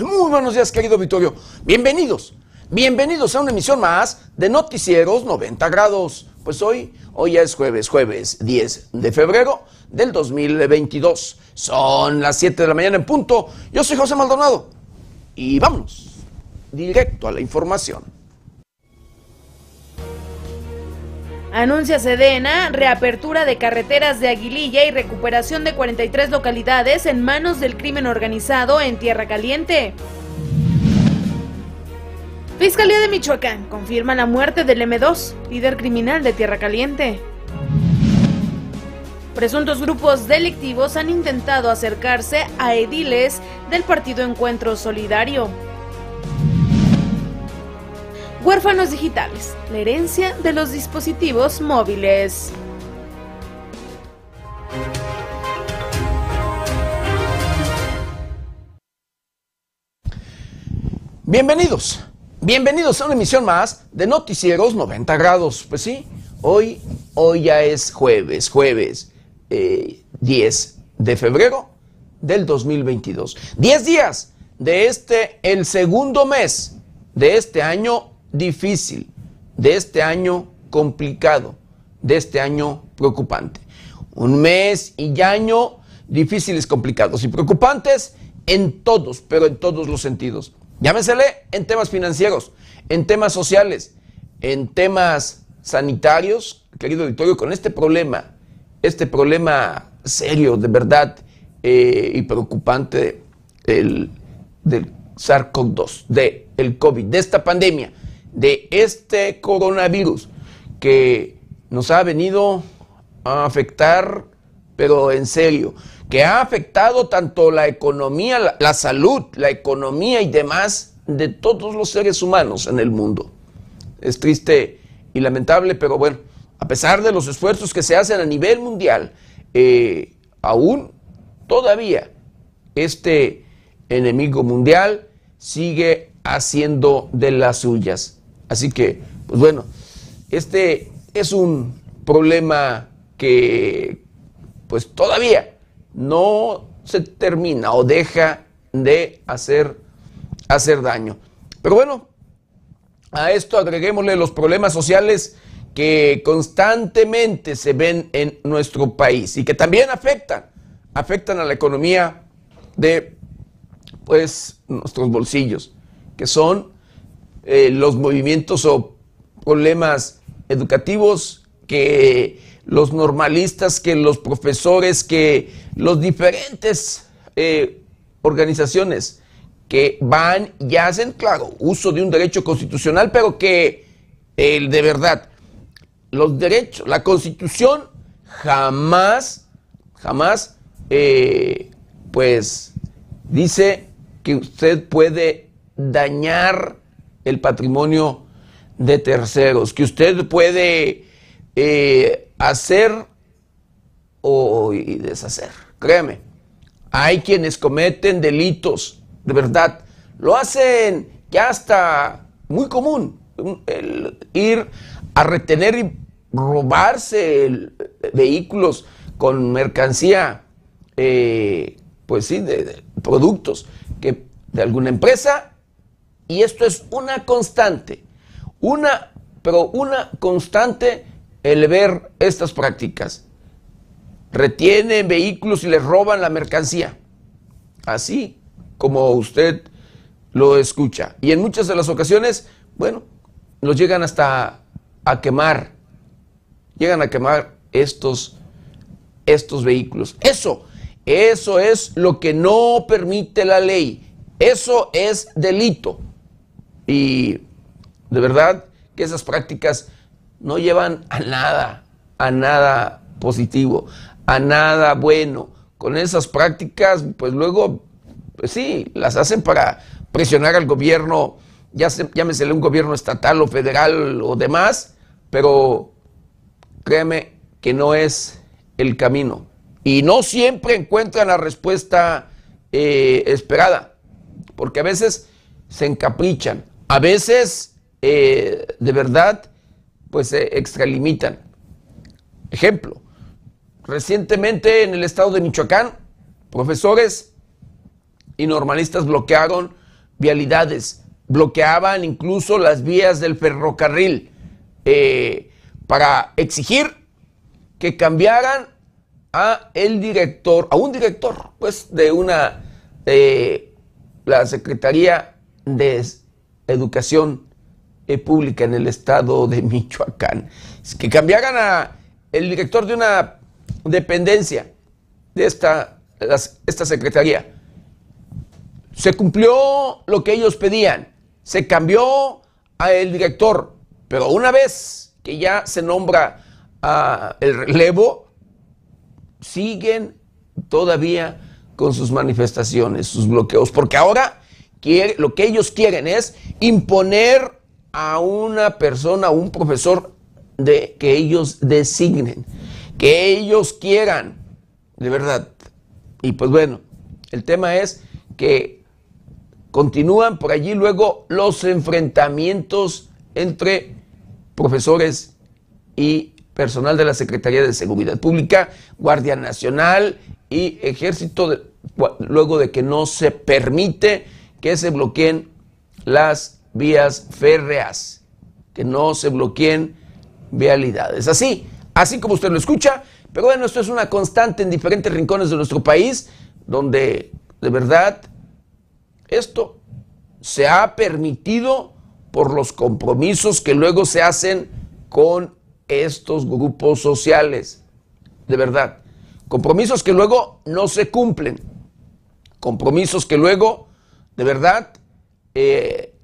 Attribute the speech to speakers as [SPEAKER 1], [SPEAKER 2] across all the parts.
[SPEAKER 1] muy buenos días querido Vittorio. Bienvenidos, bienvenidos a una emisión más de Noticieros 90 grados. Pues hoy, hoy ya es jueves, jueves 10 de febrero del 2022. Son las 7 de la mañana en punto. Yo soy José Maldonado y vámonos directo a la información.
[SPEAKER 2] Anuncia Sedena reapertura de carreteras de Aguililla y recuperación de 43 localidades en manos del crimen organizado en Tierra Caliente. Fiscalía de Michoacán confirma la muerte del M2, líder criminal de Tierra Caliente. Presuntos grupos delictivos han intentado acercarse a ediles del partido Encuentro Solidario. Huérfanos digitales, la herencia de los dispositivos móviles.
[SPEAKER 1] Bienvenidos, bienvenidos a una emisión más de Noticieros 90 grados. Pues sí, hoy, hoy ya es jueves, jueves 10 eh, de febrero del 2022. 10 días de este, el segundo mes de este año difícil, de este año complicado, de este año preocupante. Un mes y año difíciles, complicados y preocupantes en todos, pero en todos los sentidos. Llámesele en temas financieros, en temas sociales, en temas sanitarios, querido auditorio, con este problema, este problema serio, de verdad, eh, y preocupante del, del SARS-CoV-2, del COVID, de esta pandemia de este coronavirus que nos ha venido a afectar, pero en serio, que ha afectado tanto la economía, la, salud, la economía y demás de todos los seres humanos en el mundo. Es triste y lamentable, pero bueno, a pesar de los esfuerzos que se hacen a nivel mundial, eh, aún todavía este enemigo mundial sigue haciendo de las suyas. Así que, pues bueno, este es un problema que pues todavía no se termina o deja de hacer, hacer daño. Pero bueno, a esto agreguémosle los problemas sociales que constantemente se ven en nuestro país y que también afectan, afectan a la economía de pues nuestros bolsillos, que son eh, los movimientos o problemas educativos que los normalistas, que los profesores, que los diferentes eh, organizaciones que van y hacen, claro, uso de un derecho constitucional, pero que el de verdad, los derechos, la constitución jamás, jamás, eh, pues dice que usted puede dañar el patrimonio de terceros, que usted puede eh, hacer o y deshacer. Créeme, hay quienes cometen delitos, de verdad, lo hacen ya hasta muy común, el ir a retener y robarse vehículos con mercancía, eh, pues sí, de productos que de alguna empresa y esto es una constante, una, pero una constante el ver estas prácticas. Retienen vehículos y les roban la mercancía. Así como usted lo escucha. Y en muchas de las ocasiones, bueno, los llegan hasta a quemar. Llegan a quemar estos, estos vehículos. Eso, eso es lo que no permite la ley. Eso es delito. Y de verdad que esas prácticas no llevan a nada, a nada positivo, a nada bueno. Con esas prácticas, pues luego, pues sí, las hacen para presionar al gobierno, ya se, llámesele un gobierno estatal o federal o demás, pero créeme que no es el camino. Y no siempre encuentran la respuesta eh, esperada, porque a veces se encaprichan, a veces, eh, de verdad, pues se extralimitan. Ejemplo, recientemente en el estado de Michoacán, profesores y normalistas bloquearon vialidades, bloqueaban incluso las vías del ferrocarril eh, para exigir que cambiaran a el director, a un director, pues, de una, eh, la Secretaría de Educación eh, Pública en el estado de Michoacán, que cambiaran a el director de una dependencia de esta, esta secretaría. Se cumplió lo que ellos pedían, se cambió a el director, pero una vez que ya se nombra el relevo, siguen todavía con sus manifestaciones, sus bloqueos, porque ahora quiere, lo que ellos quieren es imponer a una persona, a un profesor de que ellos designen, que ellos quieran, de verdad. Y pues bueno, el tema es que continúan por allí luego los enfrentamientos entre profesores y personal de la Secretaría de Seguridad Pública, Guardia Nacional y Ejército, luego de que no se permite que se bloqueen las vías férreas, que no se bloqueen vialidades. Así, así como usted lo escucha, pero bueno, esto es una constante en diferentes rincones de nuestro país, donde de verdad esto se ha permitido por los compromisos que luego se hacen con estos grupos sociales. De verdad. Compromisos que luego no se cumplen. Compromisos que luego, de verdad, eh,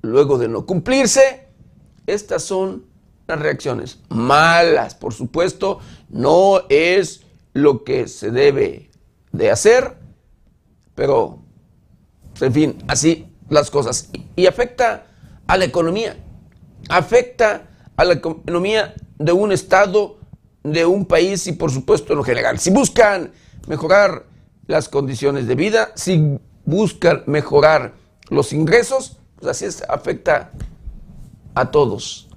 [SPEAKER 1] luego de no cumplirse, estas son las reacciones malas, por supuesto, no es lo que se debe de hacer, pero, en fin, así las cosas. Y afecta a la economía, afecta a la economía de un Estado, de un país y por supuesto en lo general. Si buscan mejorar las condiciones de vida, si buscan mejorar los ingresos, pues así es, afecta a todos.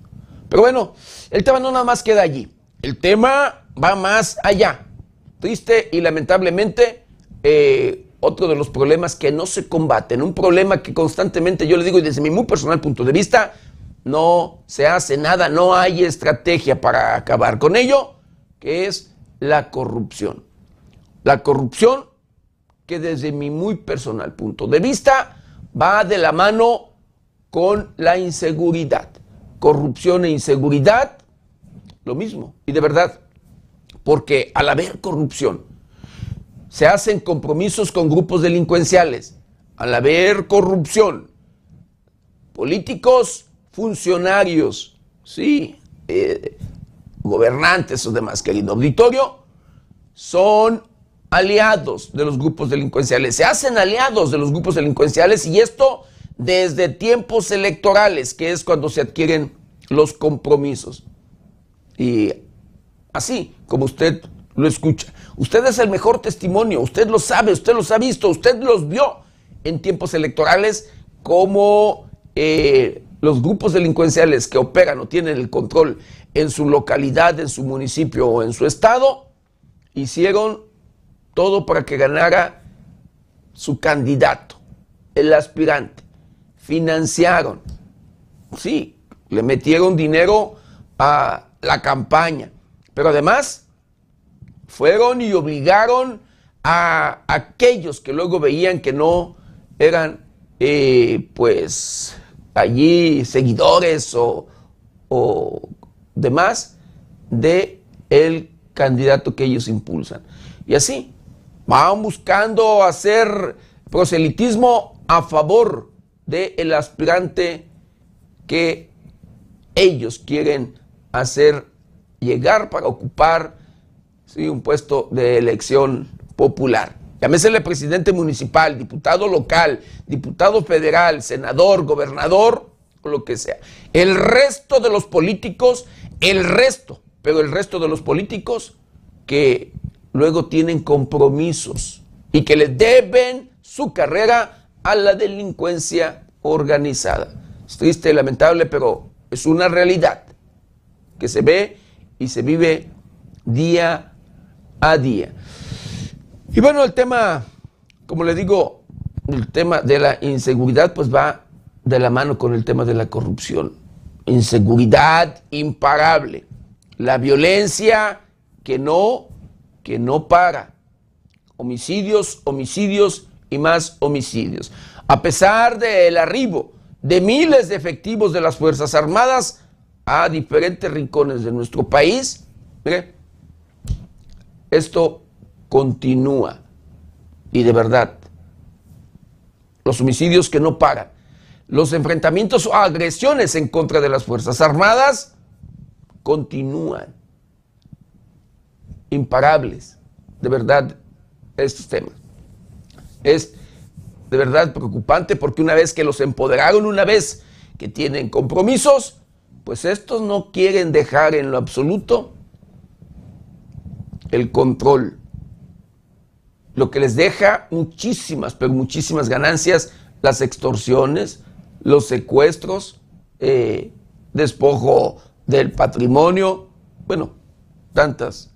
[SPEAKER 1] Pero bueno, el tema no nada más queda allí. El tema va más allá. Triste y lamentablemente, eh, otro de los problemas que no se combaten, un problema que constantemente yo le digo y desde mi muy personal punto de vista, no se hace nada, no hay estrategia para acabar con ello, que es la corrupción. La corrupción que desde mi muy personal punto de vista va de la mano con la inseguridad. Corrupción e inseguridad, lo mismo. Y de verdad, porque al haber corrupción, se hacen compromisos con grupos delincuenciales. Al haber corrupción, políticos funcionarios, sí, eh, gobernantes o demás, querido auditorio, son aliados de los grupos delincuenciales, se hacen aliados de los grupos delincuenciales y esto desde tiempos electorales, que es cuando se adquieren los compromisos. Y así como usted lo escucha, usted es el mejor testimonio, usted lo sabe, usted los ha visto, usted los vio en tiempos electorales como eh, los grupos delincuenciales que operan o tienen el control en su localidad, en su municipio o en su estado, hicieron todo para que ganara su candidato, el aspirante. Financiaron, sí, le metieron dinero a la campaña, pero además fueron y obligaron a aquellos que luego veían que no eran, eh, pues, allí seguidores o, demás de el candidato que ellos impulsan. Y así, van buscando hacer proselitismo a favor del aspirante que ellos quieren hacer llegar para ocupar un puesto de elección popular. Llámesele presidente municipal, diputado local, diputado federal, senador, gobernador, o lo que sea. El resto de los políticos, el resto, pero el resto de los políticos que luego tienen compromisos y que le deben su carrera a la delincuencia organizada. Es triste lamentable, pero es una realidad que se ve y se vive día a día. Y bueno, el tema, como le digo, el tema de la inseguridad pues va de la mano con el tema de la corrupción. Inseguridad imparable. La violencia que no, que no para. Homicidios, homicidios y más homicidios. A pesar del arribo de miles de efectivos de las Fuerzas Armadas a diferentes rincones de nuestro país, esto continúa. Y de verdad, los homicidios que no paran, los enfrentamientos o agresiones en contra de las Fuerzas Armadas continúan. Imparables, de verdad, estos temas. Es de verdad preocupante porque una vez que los empoderaron, una vez que tienen compromisos, pues estos no quieren dejar en lo absoluto el control. Lo que les deja muchísimas, pero muchísimas ganancias, las extorsiones, los secuestros, eh, despojo del patrimonio, bueno, tantas,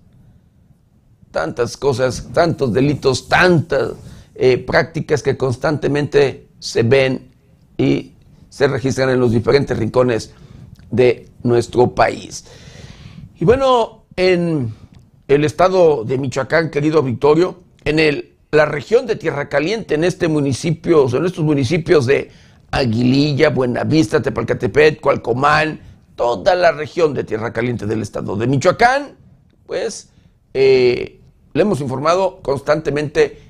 [SPEAKER 1] tantas cosas, tantos delitos, tantas eh, prácticas que constantemente se ven y se registran en los diferentes rincones de nuestro país. Y bueno, en el estado de Michoacán, querido Victorio, en el, la región de Tierra Caliente, en este municipio, en estos municipios de Aguililla, Buenavista, Tepalcatepet, Cualcomán, toda la región de Tierra Caliente del estado de Michoacán, pues eh, le hemos informado constantemente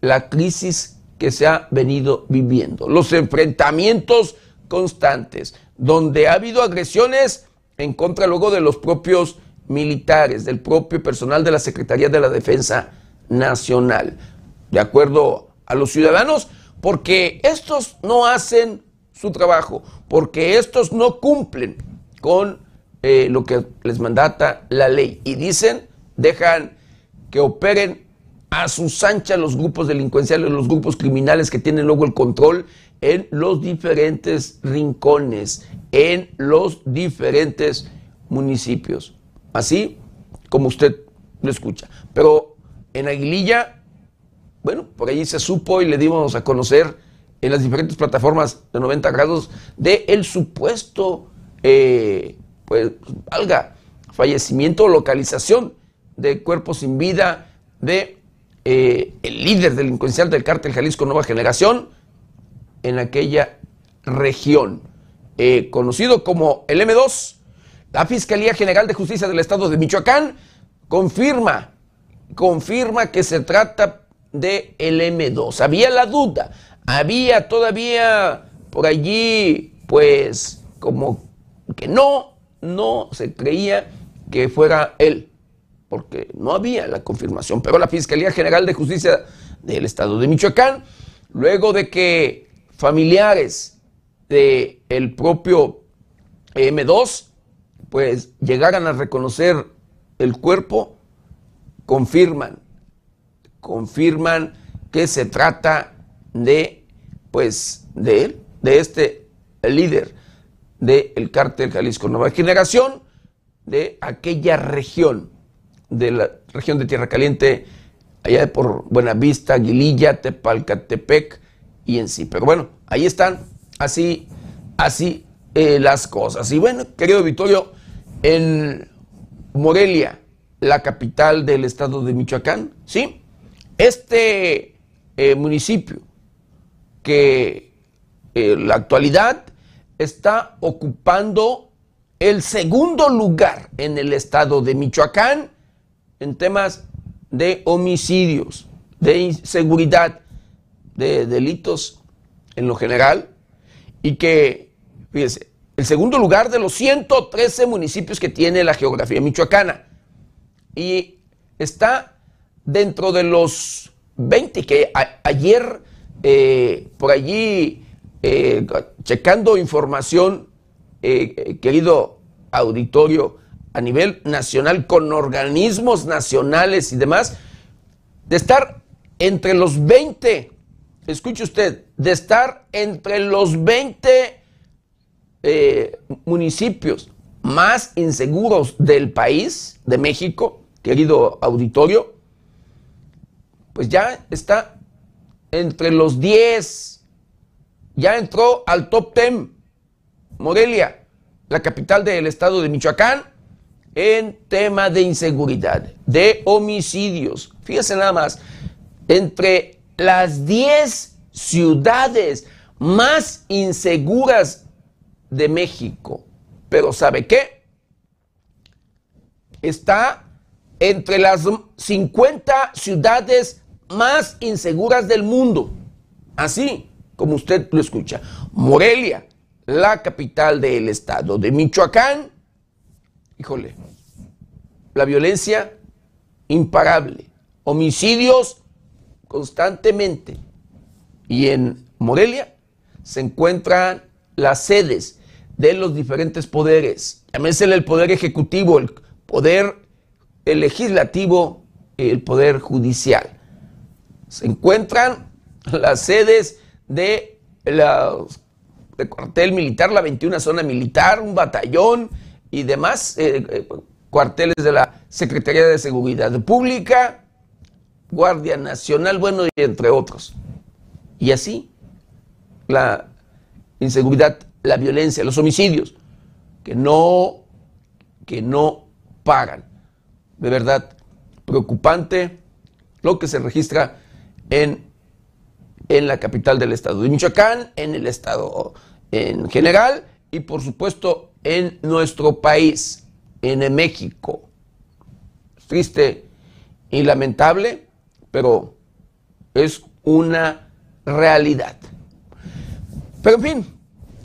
[SPEAKER 1] la crisis que se ha venido viviendo, los enfrentamientos constantes, donde ha habido agresiones en contra luego de los propios militares, del propio personal de la Secretaría de la Defensa Nacional, de acuerdo a los ciudadanos, porque estos no hacen su trabajo, porque estos no cumplen con eh, lo que les mandata la ley. Y dicen, dejan que operen a sus anchas los grupos delincuenciales, los grupos criminales que tienen luego el control en los diferentes rincones, en los diferentes municipios. Así como usted lo escucha. Pero en Aguililla, bueno, por allí se supo y le dimos a conocer en las diferentes plataformas de 90 grados de el supuesto, eh, pues, valga, fallecimiento o localización de cuerpos sin vida de eh, el líder delincuencial del cártel Jalisco Nueva Generación en aquella región, eh, conocido como el M2. La Fiscalía General de Justicia del Estado de Michoacán confirma, confirma que se trata de el M2. Había la duda, había todavía por allí, pues, como que no, no se creía que fuera él porque no había la confirmación. Pero la Fiscalía General de Justicia del Estado de Michoacán, luego de que familiares del el propio M2, pues llegaran a reconocer el cuerpo, confirman, confirman que se trata de, pues, de él, de este líder del cártel Jalisco Nueva Generación, de aquella región de la región de Tierra Caliente, allá por Buenavista, Aguililla, Tepalcatepec y en sí. Pero bueno, ahí están, así, así eh, las cosas. Y bueno, querido Vittorio, en Morelia, la capital del estado de Michoacán, ¿sí? Este eh, municipio que en la actualidad está ocupando el segundo lugar en el estado de Michoacán en temas de homicidios, de inseguridad, de delitos en lo general, y que, fíjense, el segundo lugar de los 113 municipios que tiene la geografía michoacana, y está dentro de los 20 que ayer eh, por allí, eh, checando información, eh, querido auditorio, a nivel nacional con organismos nacionales y demás, de estar entre los 20, escuche usted, de estar entre los 20 eh, municipios más inseguros del país, de México, querido auditorio, pues ya está entre los 10. Ya entró al top 10. Morelia, la capital del estado de Michoacán, en tema de inseguridad, de homicidios. Fíjese nada más, entre las 10 ciudades más inseguras de México. Pero ¿sabe qué? Está entre las 50 ciudades más inseguras del mundo. Así como usted lo escucha. Morelia, la capital del estado de Michoacán. Híjole, la violencia imparable, homicidios constantemente. Y en Morelia se encuentran las sedes de los diferentes poderes. Llámese el poder ejecutivo, el poder el legislativo el poder judicial. Se encuentran las sedes de la de cuartel militar, la 21 zona militar, un batallón y demás eh, eh, cuarteles de la Secretaría de Seguridad Pública, Guardia Nacional, bueno, y entre otros. Y así, la inseguridad, la violencia, los homicidios, que no, que no pagan de verdad preocupante lo que se registra en, en la capital del estado de Michoacán, en el estado en general y por supuesto en nuestro país, en México. triste y lamentable, pero es una realidad. Pero en fin,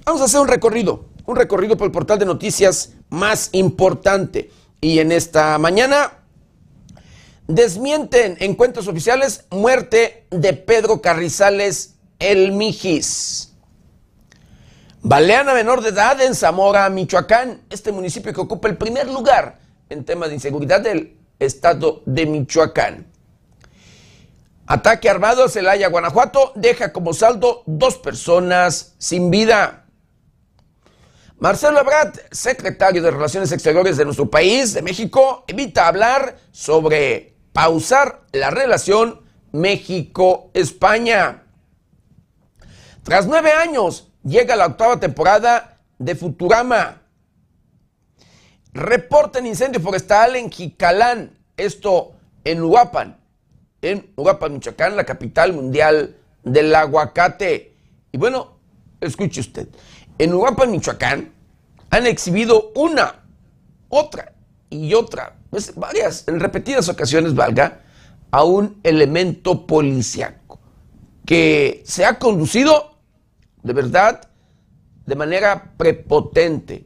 [SPEAKER 1] vamos a hacer un recorrido, un recorrido por el portal de noticias más importante. Y en esta mañana desmienten en cuentos oficiales muerte de Pedro Carrizales El Mijis. Baleana menor de edad en Zamora, Michoacán, este municipio que ocupa el primer lugar en tema de inseguridad del estado de Michoacán. Ataque armado a Celaya, Guanajuato, deja como saldo dos personas sin vida. Marcelo Ebrard, secretario de Relaciones Exteriores de nuestro país, de México, evita hablar sobre pausar la relación México-España. Tras nueve años, llega la octava temporada de Futurama. Reporten incendio forestal en Jicalán, esto en Uruapan, en Uruapan, Michoacán, la capital mundial del aguacate. Y bueno, escuche usted, en Uruapan, Michoacán, han exhibido una, otra y otra, pues varias, en repetidas ocasiones, valga, a un elemento policiaco que se ha conducido de verdad de manera prepotente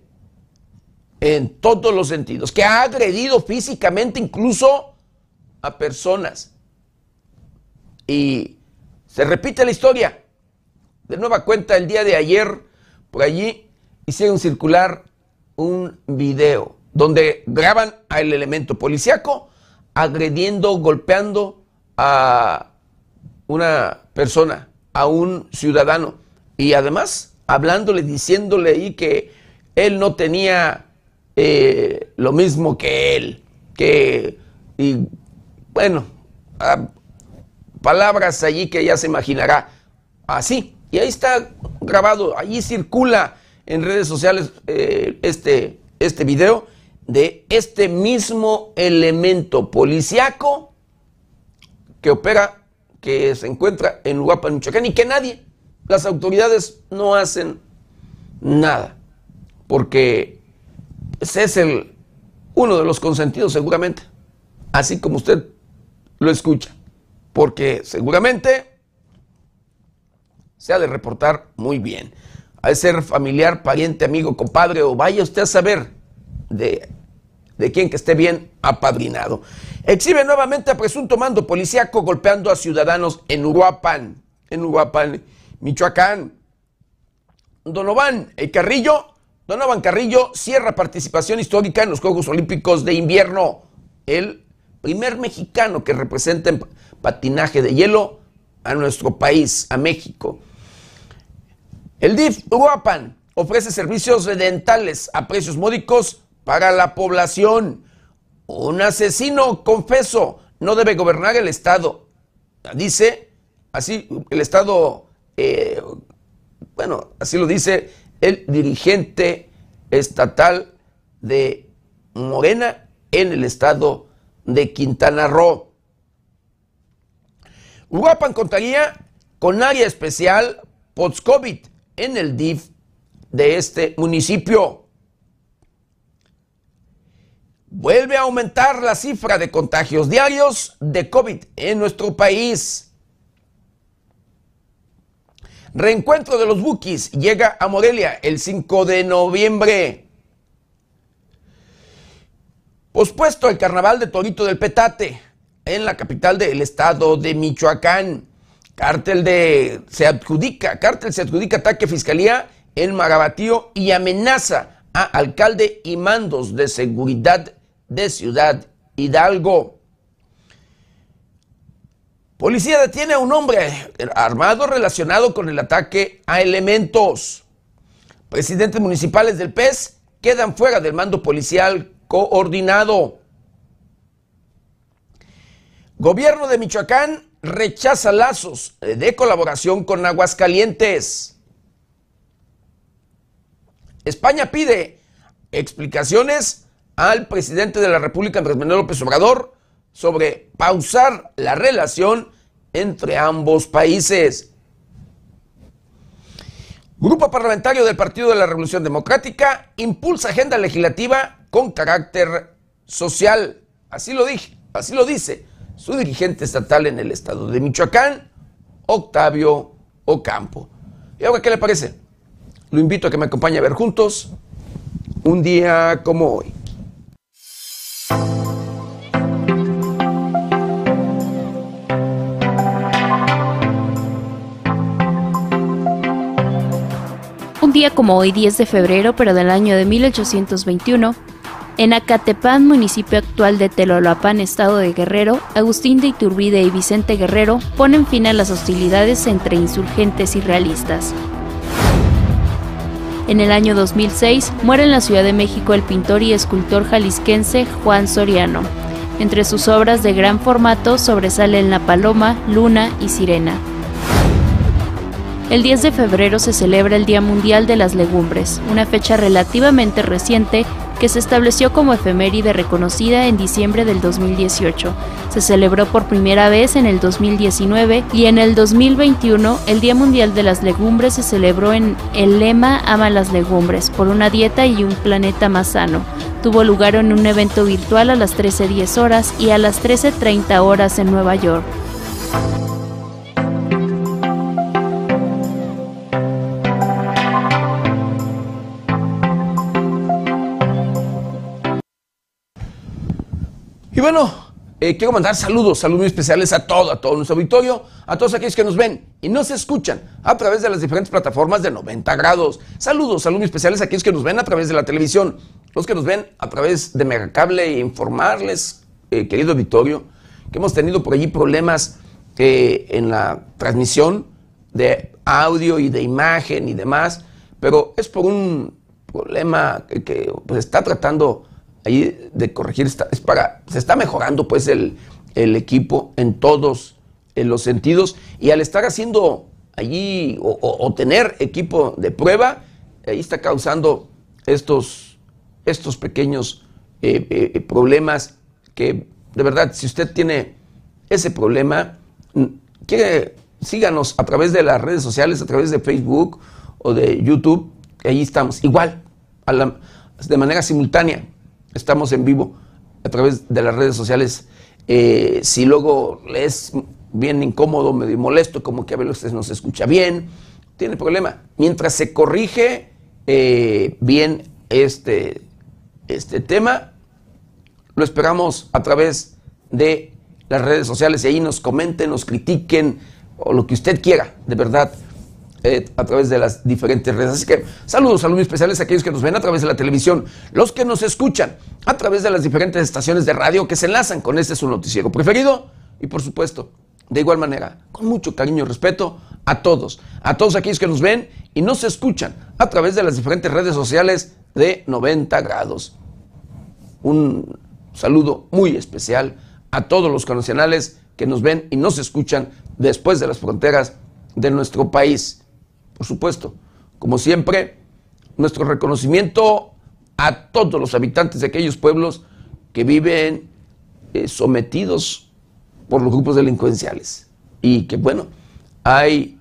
[SPEAKER 1] en todos los sentidos, que ha agredido físicamente incluso a personas. Y se repite la historia. De nueva cuenta, el día de ayer, por allí hicieron circular un video donde graban al elemento policíaco agrediendo, golpeando a una persona, a un ciudadano y además hablándole, diciéndole ahí que él no tenía eh, lo mismo que él, que, y bueno, palabras allí que ya se imaginará así. Y ahí está grabado, allí circula en redes sociales eh, este, este video de este mismo elemento policiaco que opera, que se encuentra en Uruapan, Michoacán, y que nadie, las autoridades no hacen nada, porque ese es el, uno de los consentidos seguramente, así como usted lo escucha, porque seguramente se ha de reportar muy bien de ser familiar, pariente, amigo, compadre, o vaya usted a saber de, de quién que esté bien apadrinado. Exhibe nuevamente a presunto mando policíaco golpeando a ciudadanos en Uruapan, en Uruapan, Michoacán. Donovan el Carrillo, Donovan Carrillo cierra participación histórica en los Juegos Olímpicos de Invierno. El primer mexicano que representa en patinaje de hielo a nuestro país, a México. El DIF Uruapan ofrece servicios dentales a precios módicos para la población. Un asesino confeso no debe gobernar el Estado, dice así el estado, eh, bueno, así lo dice el dirigente estatal de Morena en el estado de Quintana Roo. Uruapan contaría con área especial post-COVID en el DIF de este municipio. Vuelve a aumentar la cifra de contagios diarios de COVID en nuestro país. Reencuentro de los Bukis llega a Morelia el 5 de noviembre. Pospuesto el carnaval de Torito del Petate en la capital del estado de Michoacán. Cártel de se adjudica, cártel se adjudica ataque a fiscalía en Marabatío y amenaza a alcalde y mandos de seguridad de Ciudad Hidalgo. Policía detiene a un hombre armado relacionado con el ataque a elementos. Presidentes municipales del PES quedan fuera del mando policial coordinado. Gobierno de Michoacán rechaza lazos de colaboración con Aguascalientes. España pide explicaciones al presidente de la República, Andrés Manuel López Obrador, sobre pausar la relación entre ambos países. Grupo parlamentario del Partido de la Revolución Democrática impulsa agenda legislativa con carácter social. Así lo así lo dice su dirigente estatal en el estado de Michoacán, Octavio Ocampo. ¿Y ahora qué le parece? Lo invito a que me acompañe a ver juntos un día como hoy.
[SPEAKER 3] Como hoy, 10 de febrero, pero del año de 1821, en Acatepán, municipio actual de Telolapán, estado de Guerrero, Agustín de Iturbide y Vicente Guerrero ponen fin a las hostilidades entre insurgentes y realistas. En el año 2006 muere en la Ciudad de México el pintor y escultor jalisquense Juan Soriano. Entre sus obras de gran formato sobresalen La Paloma, Luna y Sirena. El 10 de febrero se celebra el Día Mundial de las Legumbres, una fecha relativamente reciente que se estableció como efeméride reconocida en diciembre del 2018. Se celebró por primera vez en el 2019 y en el 2021 el Día Mundial de las Legumbres se celebró en el lema Ama las Legumbres, por una dieta y un planeta más sano. Tuvo lugar en un evento virtual a las 13.10 horas y a las 13.30 horas en Nueva York.
[SPEAKER 1] Y bueno, eh, quiero mandar saludos, saludos especiales a todo, a todo nuestro auditorio, a todos aquellos que nos ven y nos escuchan a través de las diferentes plataformas de 90 grados. Saludos, saludos especiales a aquellos que nos ven a través de la televisión, los que nos ven a través de Megacable e informarles, eh, querido auditorio, que hemos tenido por allí problemas eh, en la transmisión de audio y de imagen y demás, pero es por un problema que, que pues, está tratando ahí de corregir, es para, se está mejorando pues el, equipo en todos los sentidos. Y al estar haciendo allí o, tener equipo de prueba, ahí está causando estos, estos pequeños eh, eh, problemas que de verdad si usted tiene ese problema, quiere, síganos a través de las redes sociales, a través de Facebook o de YouTube, ahí estamos, igual, de manera simultánea estamos en vivo a través de las redes sociales. Eh, si luego es bien incómodo, medio molesto, como que a veces no se escucha bien, tiene problema. Mientras se corrige eh, bien este, este tema, lo esperamos a través de las redes sociales y ahí nos comenten, nos critiquen o lo que usted quiera, de verdad. Eh, a través de las diferentes redes. Así que saludos, saludos especiales a aquellos que nos ven a través de la televisión, los que nos escuchan a través de las diferentes estaciones de radio que se enlazan con este su noticiero preferido y por supuesto, de igual manera, con mucho cariño y respeto a todos, a todos aquellos que nos ven y nos escuchan a través de las diferentes redes sociales de 90 grados. Un saludo muy especial a todos los conacionales que nos ven y nos escuchan después de las fronteras de nuestro país. Por supuesto, como siempre, nuestro reconocimiento a todos los habitantes de aquellos pueblos que viven eh, sometidos por los grupos delincuenciales. Y que bueno, hay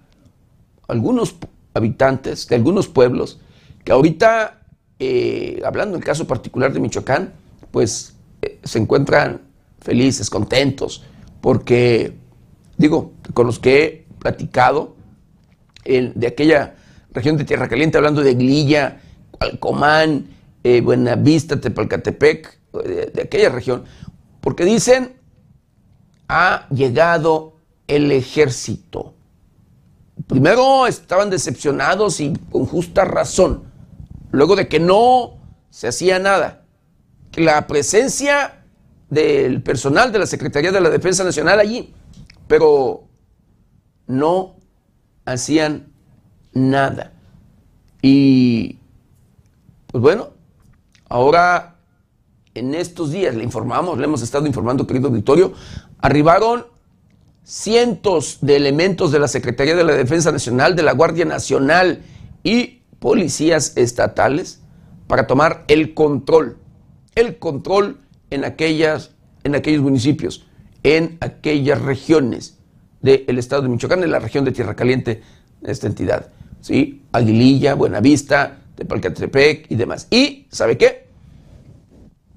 [SPEAKER 1] algunos habitantes de algunos pueblos que ahorita, eh, hablando del caso particular de Michoacán, pues eh, se encuentran felices, contentos, porque, digo, con los que he platicado de aquella región de Tierra Caliente, hablando de Glilla, Alcomán, eh, Buenavista, Tepalcatepec, de aquella región, porque dicen, ha llegado el ejército. Primero estaban decepcionados y con justa razón, luego de que no se hacía nada, que la presencia del personal de la Secretaría de la Defensa Nacional allí, pero no hacían nada. Y pues bueno, ahora en estos días le informamos, le hemos estado informando, querido auditorio, arribaron cientos de elementos de la Secretaría de la Defensa Nacional, de la Guardia Nacional y policías estatales para tomar el control, el control en, aquellas, en aquellos municipios, en aquellas regiones del estado de Michoacán, en la región de Tierra Caliente de esta entidad. ¿sí? Aguililla, Buenavista, Tepalcatepec y demás. Y, ¿sabe qué?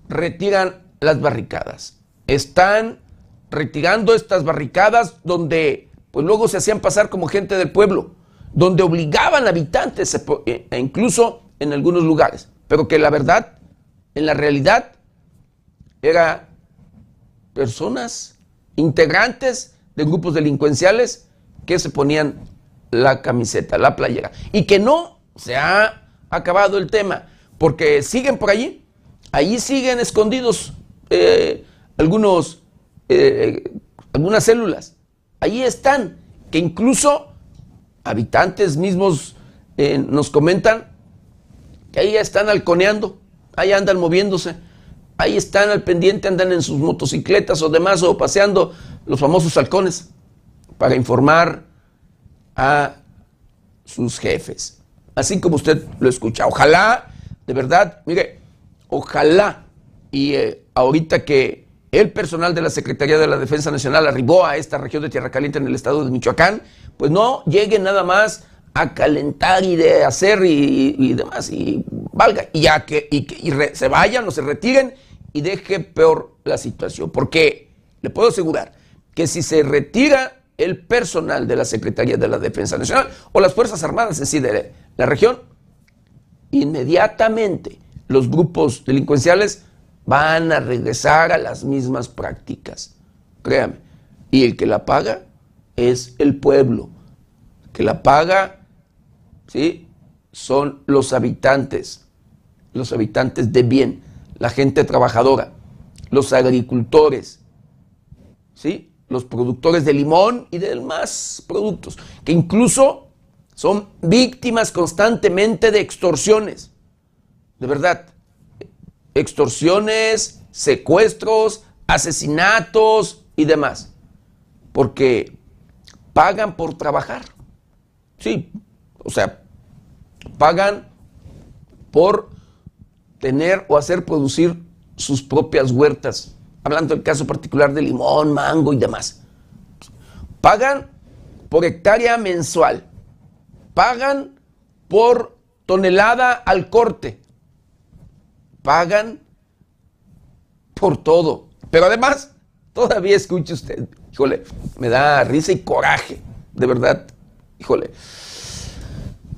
[SPEAKER 1] Retiran las barricadas. Están retirando estas barricadas donde pues luego se hacían pasar como gente del pueblo, donde obligaban habitantes e, e incluso en algunos lugares, pero que la verdad, en la realidad, era personas integrantes de grupos delincuenciales que se ponían la camiseta, la playera, y que no se ha acabado el tema, porque siguen por allí, allí siguen escondidos eh, algunos eh, algunas células. Ahí están, que incluso habitantes mismos eh, nos comentan que ahí están halconeando, ahí andan moviéndose, ahí están al pendiente, andan en sus motocicletas o demás, o paseando los famosos halcones para informar a sus jefes. Así como usted lo escucha. Ojalá, de verdad, mire, ojalá, y eh, ahorita que el personal de la Secretaría de la Defensa Nacional arribó a esta región de Tierra Caliente en el estado de Michoacán, pues no lleguen nada más a calentar y de hacer y, demás, y valga, y ya que, se vayan o se retiren y deje peor la situación. Porque le puedo asegurar que si se retira el personal de la Secretaría de la Defensa Nacional o las Fuerzas Armadas en sí de la región, inmediatamente los grupos delincuenciales van a regresar a las mismas prácticas. Créame. Y el que la paga es el pueblo. El que la paga, ¿sí? Son los habitantes. Los habitantes de bien. La gente trabajadora. Los agricultores. ¿Sí? Los productores de limón y de demás productos. Que incluso son víctimas constantemente de extorsiones. De verdad extorsiones, secuestros, asesinatos y demás. Porque pagan por trabajar. Sí, o sea, pagan por tener o hacer producir sus propias huertas. Hablando del caso particular de limón, mango y demás. Pagan por hectárea mensual. Pagan por tonelada al corte pagan por todo. Pero además, todavía escuche usted, híjole, me da risa y coraje, de verdad, híjole.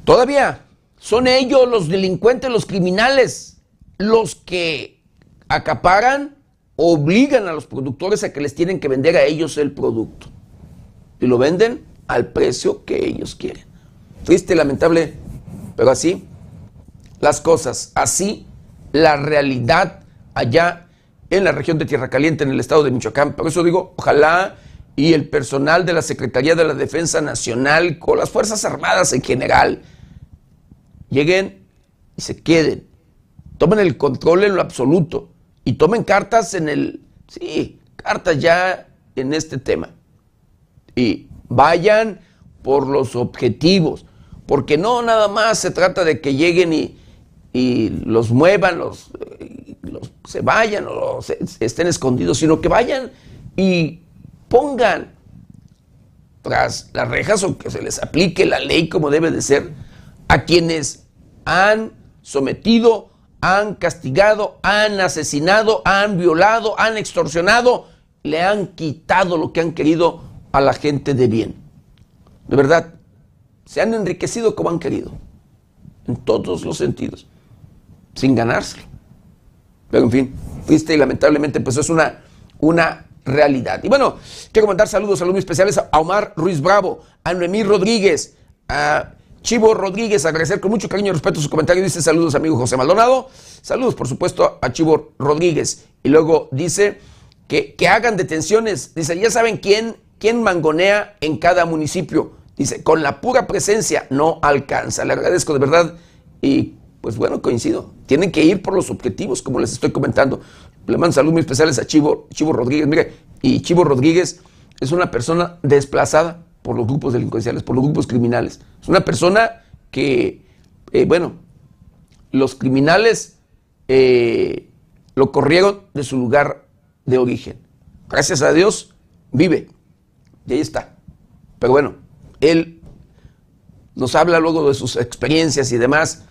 [SPEAKER 1] Todavía son ellos los delincuentes, los criminales, los que acaparan, obligan a los productores a que les tienen que vender a ellos el producto. Y lo venden al precio que ellos quieren. Triste, lamentable, pero así las cosas, así la realidad allá en la región de Tierra Caliente, en el estado de Michoacán. Por eso digo, ojalá y el personal de la Secretaría de la Defensa Nacional, con las Fuerzas Armadas en general, lleguen y se queden. Tomen el control en lo absoluto y tomen cartas en el, sí, cartas ya en este tema. Y vayan por los objetivos, porque no nada más se trata de que lleguen y, los muevan, los, se vayan o estén escondidos, sino que vayan y pongan tras las rejas o que se les aplique la ley como debe de ser a quienes han sometido, han castigado, han asesinado, han violado, han extorsionado, le han quitado lo que han querido a la gente de bien. De verdad, se han enriquecido como han querido, en todos los sentidos, sin ganárselo. Pero en fin, fuiste y lamentablemente pues es una, una realidad. Y bueno, quiero mandar saludos, saludos especiales a Omar Ruiz Bravo, a Noemí Rodríguez, a Chivo Rodríguez, agradecer con mucho cariño y respeto su comentario. Dice saludos, amigo José Maldonado. Saludos, por supuesto, a Chivo Rodríguez. Y luego dice que, que hagan detenciones. Dice, ya saben quién, quién mangonea en cada municipio. Dice, con la pura presencia no alcanza. Le agradezco de verdad y pues bueno, coincido. Tienen que ir por los objetivos, como les estoy comentando. Le mando saludos muy especiales a Chivo, Chivo Rodríguez. Mire, y Chivo Rodríguez es una persona desplazada por los grupos delincuenciales, por los grupos criminales. Es una persona que, eh, bueno, los criminales eh, lo corrieron de su lugar de origen. Gracias a Dios, vive. Y ahí está. Pero bueno, él nos habla luego de sus experiencias y demás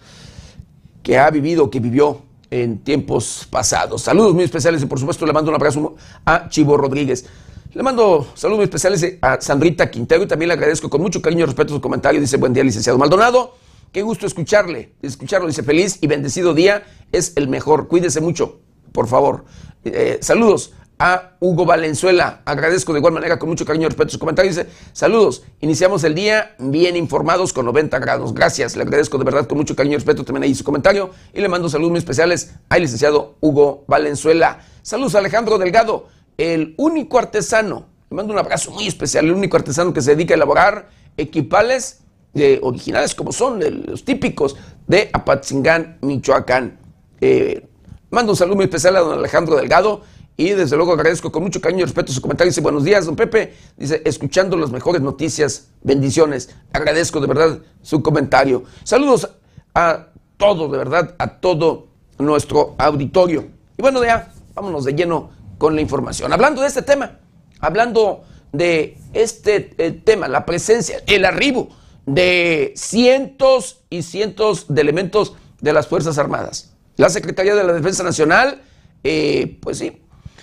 [SPEAKER 1] que ha vivido, que vivió en tiempos pasados. Saludos muy especiales y por supuesto le mando un abrazo a Chivo Rodríguez. Le mando saludos especiales a Sandrita Quintero y también le agradezco con mucho cariño y respeto su comentario. Dice, buen día, licenciado Maldonado. Qué gusto escucharle, escucharlo. Dice, feliz y bendecido día. Es el mejor. Cuídese mucho, por favor. Eh, saludos a Hugo Valenzuela. Agradezco de igual manera con mucho cariño y respeto su comentario. Dice, saludos. Iniciamos el día bien informados con 90 grados. Gracias. Le agradezco de verdad con mucho cariño y respeto también ahí su comentario. Y le mando saludos muy especiales al licenciado Hugo Valenzuela. Saludos a Alejandro Delgado el único artesano, le mando un abrazo muy especial, el único artesano que se dedica a elaborar equipales de, originales como son los típicos de Apatzingán, Michoacán. Eh, mando un saludo muy especial a don Alejandro Delgado y desde luego agradezco con mucho cariño y respeto su comentario. Dice, buenos días, don Pepe. Dice, escuchando las mejores noticias, bendiciones. Agradezco de verdad su comentario. Saludos a todos, de verdad, a todo nuestro auditorio. Y bueno, ya, vámonos de lleno con la información. Hablando de este tema, hablando de este eh, tema, la presencia, el arribo de cientos y cientos de elementos de las Fuerzas Armadas. La Secretaría de la Defensa Nacional, eh, pues sí,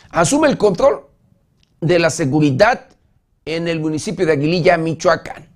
[SPEAKER 1] asume el control de la seguridad en el municipio de Aguililla, Michoacán.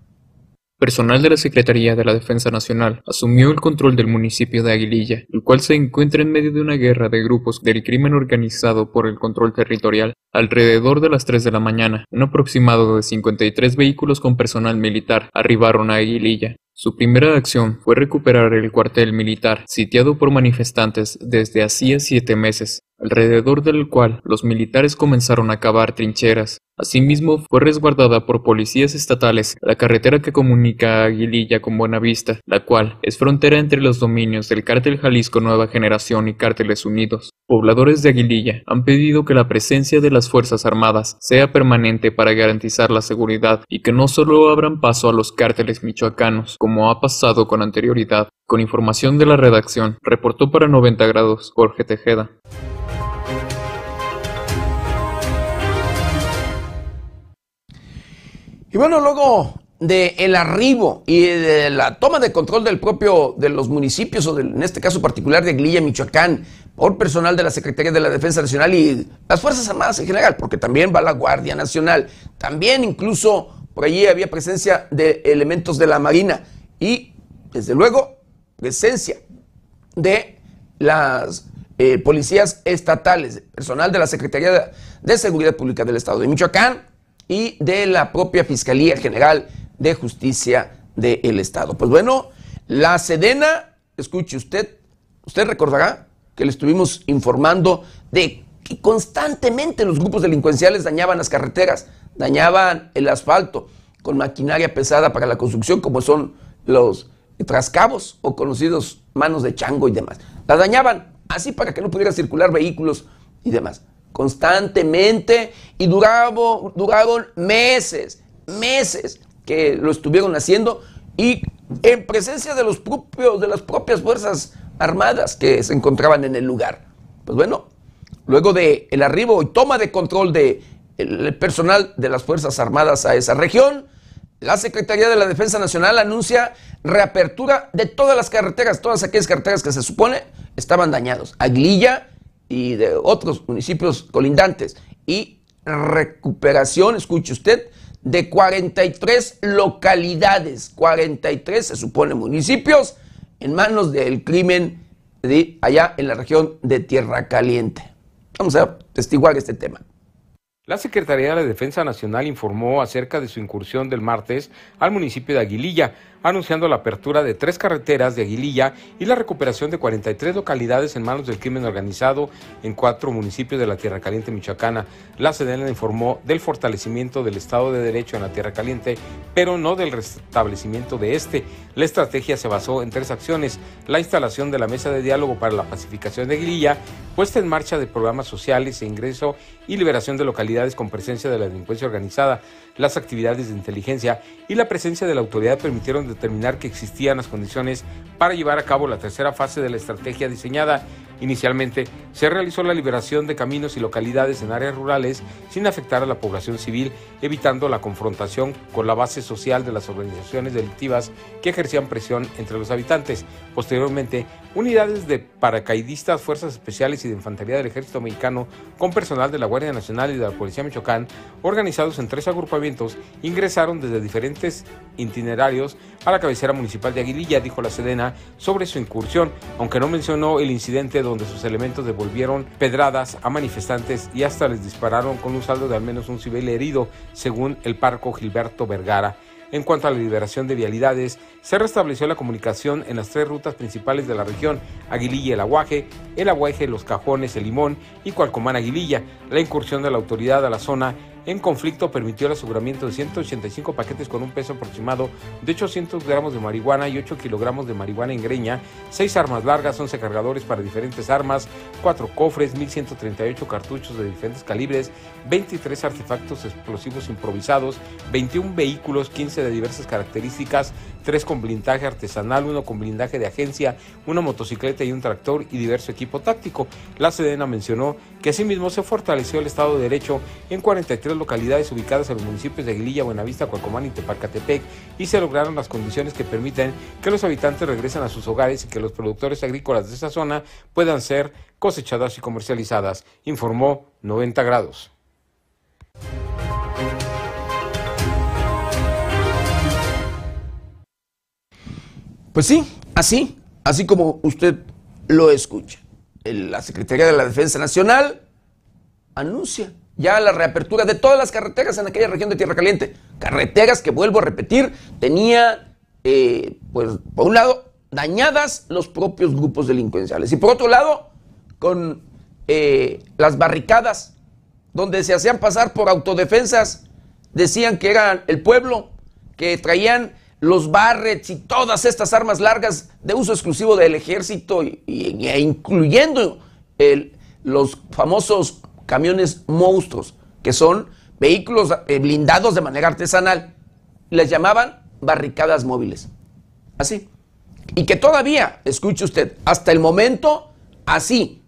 [SPEAKER 4] Personal de la Secretaría de la Defensa Nacional asumió el control del municipio de Aguililla, el cual se encuentra en medio de una guerra de grupos del crimen organizado por el control territorial. Alrededor de las 3 de la mañana, un aproximado de 53 vehículos con personal militar arribaron a Aguililla. Su primera acción fue recuperar el cuartel militar, sitiado por manifestantes desde hacía siete meses alrededor del cual los militares comenzaron a cavar trincheras. Asimismo, fue resguardada por policías estatales la carretera que comunica a Aguililla con Buenavista, la cual es frontera entre los dominios del Cártel Jalisco Nueva Generación y Cárteles Unidos. Pobladores de Aguililla han pedido que la presencia de las Fuerzas Armadas sea permanente para garantizar la seguridad y que no solo abran paso a los cárteles michoacanos, como ha pasado con anterioridad. Con información de la redacción, reportó para 90 grados Jorge Tejeda.
[SPEAKER 1] Y bueno, luego de el arribo y de la toma de control del propio de los municipios o en este caso particular de Aguililla, Michoacán, por personal de la Secretaría de la Defensa Nacional y las Fuerzas Armadas en general, porque también va la Guardia Nacional, también incluso por allí había presencia de elementos de la Marina y desde luego presencia de las eh, policías estatales, personal de la Secretaría de Seguridad Pública del Estado de Michoacán, y de la propia Fiscalía General de Justicia del Estado. Pues bueno, la Sedena, escuche usted, usted recordará que le estuvimos informando de que constantemente los grupos delincuenciales dañaban las carreteras, dañaban el asfalto con maquinaria pesada para la construcción, como son los trascabos o conocidos manos de chango y demás. La dañaban así para que no pudiera circular vehículos y demás constantemente y duraron meses, meses que lo estuvieron haciendo y en presencia de los propios, de las propias fuerzas armadas que se encontraban en el lugar. Pues bueno, luego de el arribo y toma de control de el personal de las Fuerzas Armadas a esa región, la Secretaría de la Defensa Nacional anuncia reapertura de todas las carreteras, todas aquellas carreteras que se supone estaban dañados, Aguililla y de otros municipios colindantes, y recuperación, escuche usted, de 43 localidades, 43 se supone municipios, en manos del crimen de allá en la región de Tierra Caliente. Vamos a testiguar este tema.
[SPEAKER 5] La Secretaría de la Defensa Nacional informó acerca de su incursión del martes al municipio de Aguililla, anunciando la apertura de tres carreteras de Aguililla y la recuperación de 43 localidades en manos del crimen organizado en cuatro municipios de la Tierra Caliente Michoacana. La Sedena informó del fortalecimiento del Estado de Derecho en la Tierra Caliente, pero no del restablecimiento de este. La estrategia se basó en tres acciones: la instalación de la mesa de diálogo para la pacificación de Aguililla, puesta en marcha de programas sociales e ingreso y liberación de localidades con presencia de la delincuencia organizada, las actividades de inteligencia y la presencia de la autoridad permitieron determinar que existían las condiciones para llevar a cabo la tercera fase de la estrategia diseñada. Inicialmente se realizó la liberación de caminos y localidades en áreas rurales sin afectar a la población civil, evitando la confrontación con la base social de las organizaciones delictivas que ejercían presión entre los habitantes. Posteriormente, unidades de paracaidistas, fuerzas especiales y de infantería del ejército mexicano con personal de la Guardia Nacional y de la Policía Michoacán, organizados en tres agrupamientos, ingresaron desde diferentes itinerarios a la cabecera municipal de Aguililla, dijo la Sedena, sobre su incursión, aunque no mencionó el incidente donde sus elementos devolvieron pedradas a manifestantes y hasta les dispararon con un saldo de al menos un civil herido, según el parco Gilberto Vergara. En cuanto a la liberación de vialidades, se restableció la comunicación en las tres rutas principales de la región, Aguililla El Aguaje, El Aguaje Los Cajones El Limón y Cualcomán Aguililla. La incursión de la autoridad a la zona en conflicto permitió el aseguramiento de 185 paquetes con un peso aproximado de 800 gramos de marihuana y 8 kilogramos de marihuana en greña, 6 armas largas, 11 cargadores para diferentes armas, 4 cofres, 1138 cartuchos de diferentes calibres, 23 artefactos explosivos improvisados, 21 vehículos, 15 de diversas características, 3 con blindaje artesanal, 1 con blindaje de agencia, una motocicleta y un tractor y diverso equipo táctico. La Sedena mencionó que asimismo se fortaleció el Estado de Derecho en 43 localidades ubicadas en los municipios de Aguililla, Buenavista, Cualcomán y Tepalcatepec y se lograron las condiciones que permiten que los habitantes regresen a sus hogares y que los productores agrícolas de esa zona puedan ser cosechadas y comercializadas, informó 90 grados.
[SPEAKER 1] Pues sí, así, así como usted lo escucha. La Secretaría de la Defensa Nacional anuncia ya la reapertura de todas las carreteras en aquella región de Tierra Caliente. Carreteras que, vuelvo a repetir, tenía, eh, pues, por un lado, dañadas los propios grupos delincuenciales. Y por otro lado, con eh, las barricadas, donde se hacían pasar por autodefensas, decían que eran el pueblo, que traían los barrets y todas estas armas largas de uso exclusivo del ejército, y, e incluyendo los famosos camiones monstruos, que son vehículos eh, blindados de manera artesanal. Les llamaban barricadas móviles. Así. Y que todavía, escuche usted, hasta el momento, así,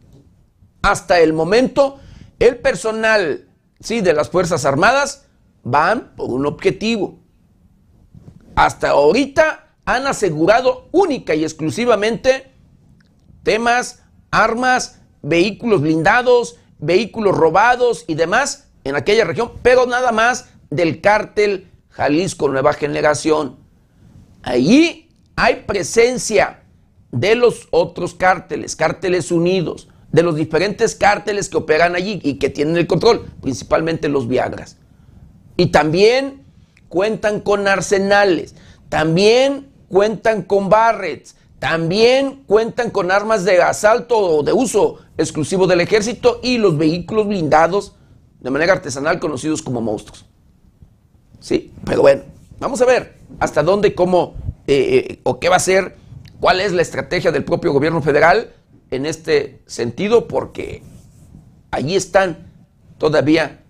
[SPEAKER 1] hasta el momento, el personal ¿sí? de las Fuerzas Armadas van por un objetivo. Hasta ahorita han asegurado única y exclusivamente temas, armas, vehículos blindados, vehículos robados y demás en aquella región, pero nada más del cártel Jalisco Nueva Generación. Allí hay presencia de los otros cárteles, cárteles unidos, de los diferentes cárteles que operan allí y que tienen el control, principalmente los Viagras. Y también cuentan con arsenales, también cuentan con barrets, también cuentan con armas de asalto o de uso exclusivo del ejército y los vehículos blindados de manera artesanal conocidos como monstruos. Sí, pero bueno, vamos a ver hasta dónde, cómo eh, eh, o qué va a ser, cuál es la estrategia del propio gobierno federal en este sentido, porque allí están todavía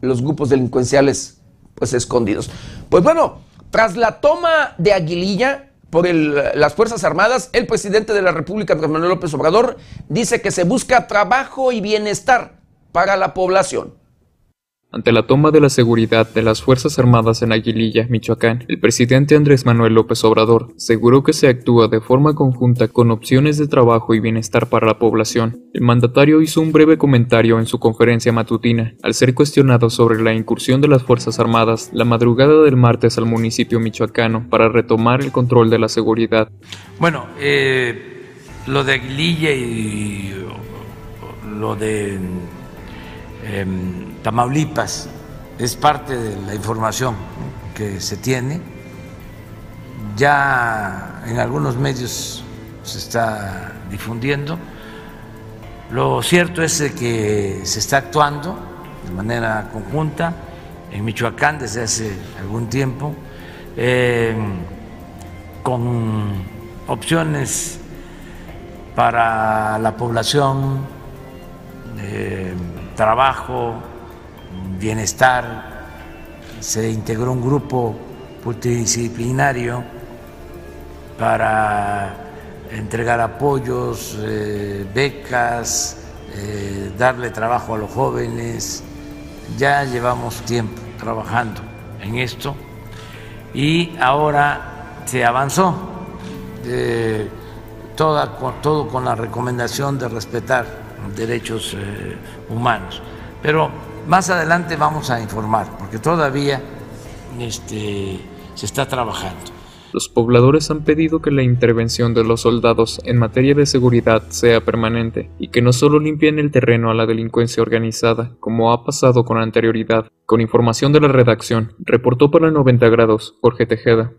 [SPEAKER 1] los grupos delincuenciales pues escondidos. Pues bueno, tras la toma de Aguililla por las Fuerzas Armadas, el presidente de la República, Manuel López Obrador, dice que se busca trabajo y bienestar para la población.
[SPEAKER 4] Ante la toma de la seguridad de las Fuerzas Armadas en Aguililla, Michoacán, el presidente Andrés Manuel López Obrador aseguró que se actúa de forma conjunta con opciones de trabajo y bienestar para la población. El mandatario hizo un breve comentario en su conferencia matutina, al ser cuestionado sobre la incursión de las Fuerzas Armadas la madrugada del martes al municipio michoacano para retomar el control de la seguridad.
[SPEAKER 6] Bueno, eh, lo de Aguililla y lo de Em, Tamaulipas es parte de la información que se tiene. Ya en algunos medios se está difundiendo. Lo cierto es que se está actuando de manera conjunta en Michoacán desde hace algún tiempo, em, con opciones para la población. Em, trabajo, bienestar, se integró un grupo multidisciplinario para entregar apoyos, eh, becas, eh, darle trabajo a los jóvenes. Ya llevamos tiempo trabajando en esto y ahora se avanzó eh, todo con la recomendación de respetar derechos eh, humanos. Pero más adelante vamos a informar, porque todavía este, se está trabajando.
[SPEAKER 4] Los pobladores han pedido que la intervención de los soldados en materia de seguridad sea permanente y que no solo limpien el terreno a la delincuencia organizada, como ha pasado con anterioridad. Con información de la redacción, reportó para 90 grados Jorge Tejeda.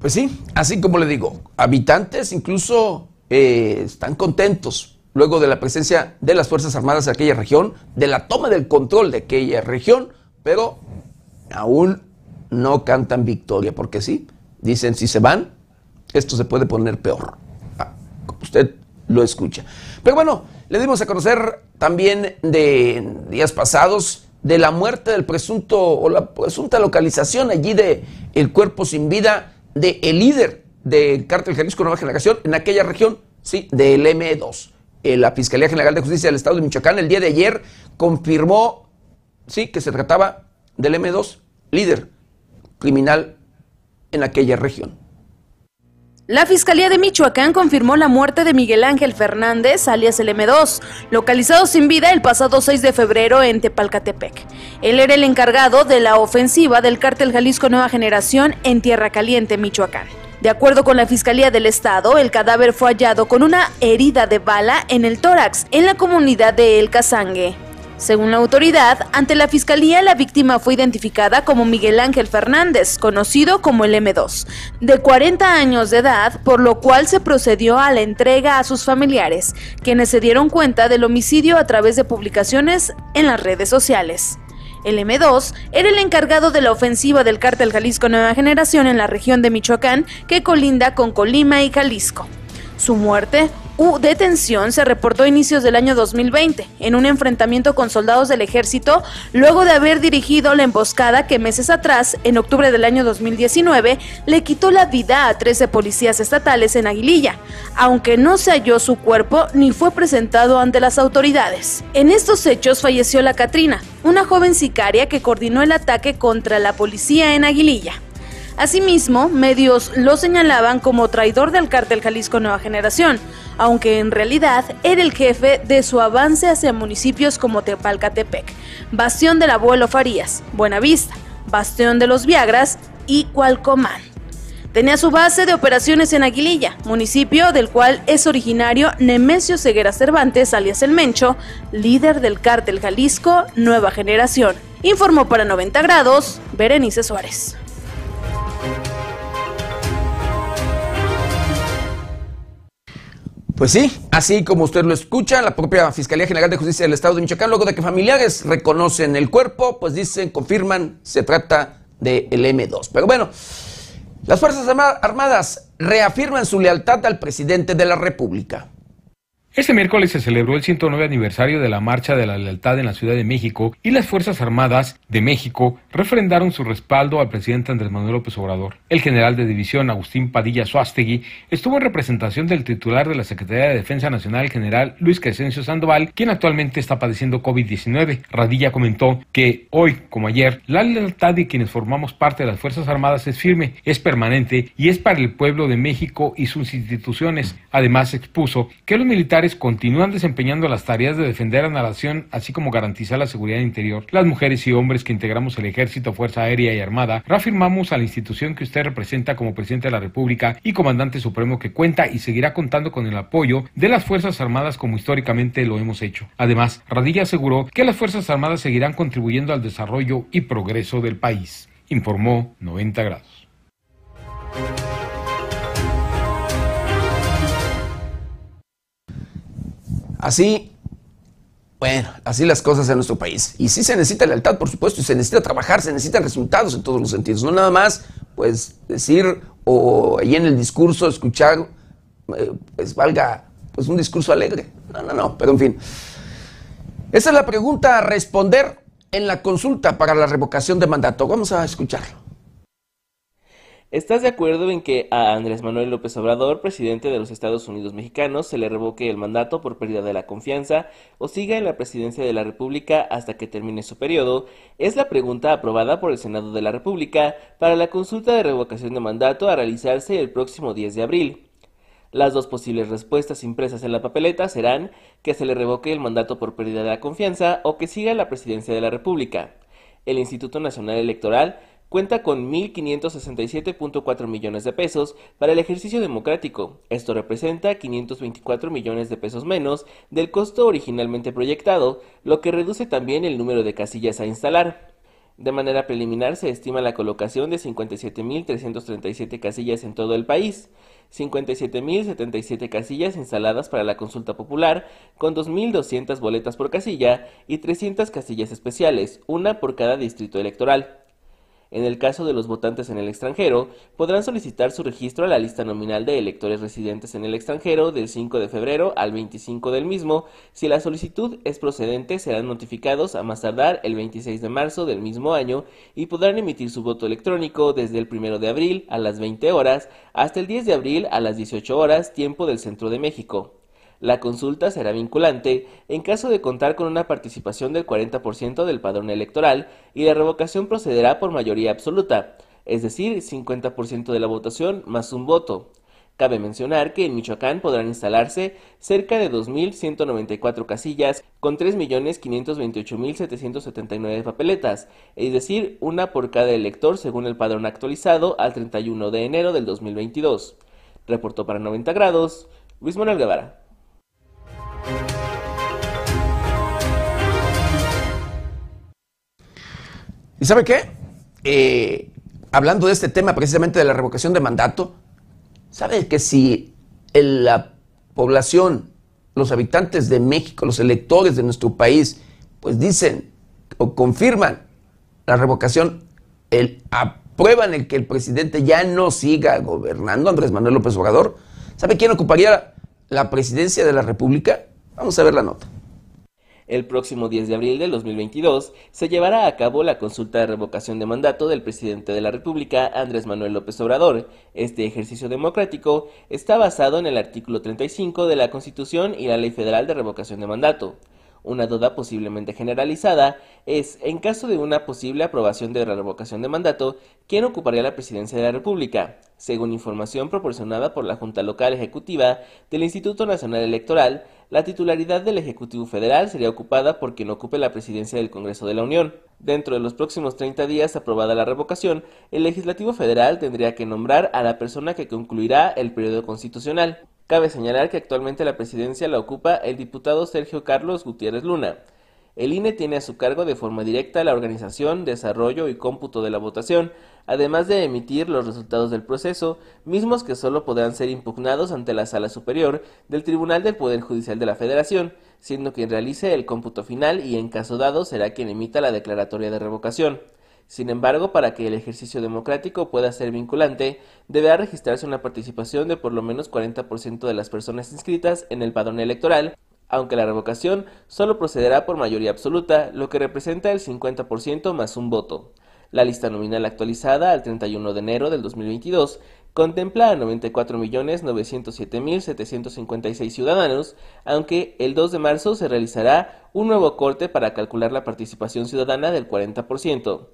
[SPEAKER 1] Pues sí, así como le digo, habitantes incluso eh, están contentos luego de la presencia de las Fuerzas Armadas de aquella región, de la toma del control de aquella región, pero aún no cantan victoria, porque sí, dicen si se van, esto se puede poner peor. Ah, usted lo escucha. Pero bueno, le dimos a conocer también de días pasados de la muerte del presunto o la presunta localización allí de el cuerpo sin vida del el líder del cártel Jalisco Nueva Generación en aquella región, sí, del M2. Eh, la Fiscalía General de Justicia del Estado de Michoacán el día de ayer confirmó, sí, que se trataba del M2, líder criminal en aquella región.
[SPEAKER 2] La Fiscalía de Michoacán confirmó la muerte de Miguel Ángel Fernández, alias el M2, localizado sin vida el pasado 6 de febrero en Tepalcatepec. Él era el encargado de la ofensiva del cártel Jalisco Nueva Generación en Tierra Caliente, Michoacán. De acuerdo con la Fiscalía del Estado, el cadáver fue hallado con una herida de bala en el tórax, en la comunidad de El Casangue. Según la autoridad, ante la fiscalía la víctima fue identificada como Miguel Ángel Fernández, conocido como el M2, de 40 años de edad, por lo cual se procedió a la entrega a sus familiares, quienes se dieron cuenta del homicidio a través de publicaciones en las redes sociales. El M2 era el encargado de la ofensiva del cártel Jalisco Nueva Generación en la región de Michoacán que colinda con Colima y Jalisco. Su muerte u detención se reportó a inicios del año 2020 en un enfrentamiento con soldados del ejército luego de haber dirigido la emboscada que meses atrás, en octubre del año 2019, le quitó la vida a 13 policías estatales en Aguililla, aunque no se halló su cuerpo ni fue presentado ante las autoridades. En estos hechos falleció la Catrina, una joven sicaria que coordinó el ataque contra la policía en Aguililla. Asimismo, medios lo señalaban como traidor del cártel Jalisco Nueva Generación, aunque en realidad era el jefe de su avance hacia municipios como Tepalcatepec, Bastión del Abuelo Farías, Buenavista, Bastión de los Viagras y Cualcomán. Tenía su base de operaciones en Aguililla, municipio del cual es originario Nemesio Ceguera Cervantes, alias El Mencho, líder del cártel Jalisco Nueva Generación. Informó para 90 grados Berenice Suárez.
[SPEAKER 1] Pues sí, así como usted lo escucha, la propia Fiscalía General de Justicia del Estado de Michoacán, luego de que familiares reconocen el cuerpo, pues dicen, confirman, se trata del M2. Pero bueno, las Fuerzas Armadas reafirman su lealtad al presidente de la República.
[SPEAKER 5] Este miércoles se celebró el 109 aniversario de la Marcha de la Lealtad en la Ciudad de México y las Fuerzas Armadas de México refrendaron su respaldo al presidente Andrés Manuel López Obrador. El general de división Agustín Padilla Suástegui estuvo en representación del titular de la Secretaría de Defensa Nacional, general Luis Crescencio Sandoval, quien actualmente está padeciendo COVID-19. Radilla comentó que hoy, como ayer, la lealtad de quienes formamos parte de las Fuerzas Armadas es firme, es permanente y es para el pueblo de México y sus instituciones. Además, expuso que los militares continúan desempeñando las tareas de defender a la nación, así como garantizar la seguridad interior. Las mujeres y hombres que integramos el Ejército, Fuerza Aérea y Armada, reafirmamos a la institución que usted representa como presidente de la República y comandante supremo que cuenta y seguirá contando con el apoyo de las Fuerzas Armadas como históricamente lo hemos hecho. Además, Radilla aseguró que las Fuerzas Armadas seguirán contribuyendo al desarrollo y progreso del país. Informó 90 grados.
[SPEAKER 1] Así, bueno, así las cosas en nuestro país. Y sí se necesita lealtad, por supuesto, y se necesita trabajar, se necesitan resultados en todos los sentidos. No nada más, pues, decir o ahí en el discurso escuchar, eh, pues, valga, pues, un discurso alegre. No, no, no, pero en fin. Esa es la pregunta a responder en la consulta para la revocación de mandato. Vamos a escucharlo.
[SPEAKER 7] ¿Estás de acuerdo en que a Andrés Manuel López Obrador, presidente de los Estados Unidos mexicanos, se le revoque el mandato por pérdida de la confianza o siga en la presidencia de la República hasta que termine su periodo? Es la pregunta aprobada por el Senado de la República para la consulta de revocación de mandato a realizarse el próximo 10 de abril. Las dos posibles respuestas impresas en la papeleta serán que se le revoque el mandato por pérdida de la confianza o que siga en la presidencia de la República. El Instituto Nacional Electoral cuenta con 1.567.4 millones de pesos para el ejercicio democrático. Esto representa 524 millones de pesos menos del costo originalmente proyectado, lo que reduce también el número de casillas a instalar. De manera preliminar se estima la colocación de 57.337 casillas en todo el país, 57.077 casillas instaladas para la consulta popular, con 2.200 boletas por casilla y 300 casillas especiales, una por cada distrito electoral. En el caso de los votantes en el extranjero, podrán solicitar su registro a la lista nominal de electores residentes en el extranjero del 5 de febrero al 25 del mismo. Si la solicitud es procedente, serán notificados a más tardar el 26 de marzo del mismo año y podrán emitir su voto electrónico desde el 1 de abril a las 20 horas hasta el 10 de abril a las 18 horas, tiempo del centro de México. La consulta será vinculante en caso de contar con una participación del 40% del padrón electoral y la revocación procederá por mayoría absoluta, es decir, 50% de la votación más un voto. Cabe mencionar que en Michoacán podrán instalarse cerca de 2.194 casillas con 3.528.779 papeletas, es decir, una por cada elector según el padrón actualizado al 31 de enero del 2022. Reportó para 90 grados Luis Manuel Guevara.
[SPEAKER 1] ¿Y sabe qué? Eh, hablando de este tema precisamente de la revocación de mandato, ¿sabe que si la población, los habitantes de México, los electores de nuestro país, pues dicen o confirman la revocación, el, aprueban el que el presidente ya no siga gobernando, Andrés Manuel López Obrador, ¿sabe quién ocuparía la presidencia de la República? Vamos a ver la nota.
[SPEAKER 7] El próximo 10 de abril del 2022 se llevará a cabo la consulta de revocación de mandato del presidente de la República, Andrés Manuel López Obrador. Este ejercicio democrático está basado en el artículo 35 de la Constitución y la Ley Federal de Revocación de Mandato. Una duda posiblemente generalizada es, en caso de una posible aprobación de la revocación de mandato, ¿quién ocuparía la presidencia de la República? Según información proporcionada por la Junta Local Ejecutiva del Instituto Nacional Electoral, la titularidad del Ejecutivo Federal sería ocupada por quien ocupe la presidencia del Congreso de la Unión. Dentro de los próximos 30 días aprobada la revocación, el Legislativo Federal tendría que nombrar a la persona que concluirá el periodo constitucional. Cabe señalar que actualmente la presidencia la ocupa el diputado Sergio Carlos Gutiérrez Luna. El INE tiene a su cargo de forma directa la organización, desarrollo y cómputo de la votación, además de emitir los resultados del proceso, mismos que solo podrán ser impugnados ante la Sala Superior del Tribunal del Poder Judicial de la Federación, siendo quien realice el cómputo final y en caso dado será quien emita la declaratoria de revocación. Sin embargo, para que el ejercicio democrático pueda ser vinculante, deberá registrarse una participación de por lo menos 40% de las personas inscritas en el padrón electoral, aunque la revocación solo procederá por mayoría absoluta, lo que representa el 50% más un voto. La lista nominal actualizada al 31 de enero del 2022 contempla a 94.907.756 ciudadanos, aunque el 2 de marzo se realizará un nuevo corte para calcular la participación ciudadana del 40%.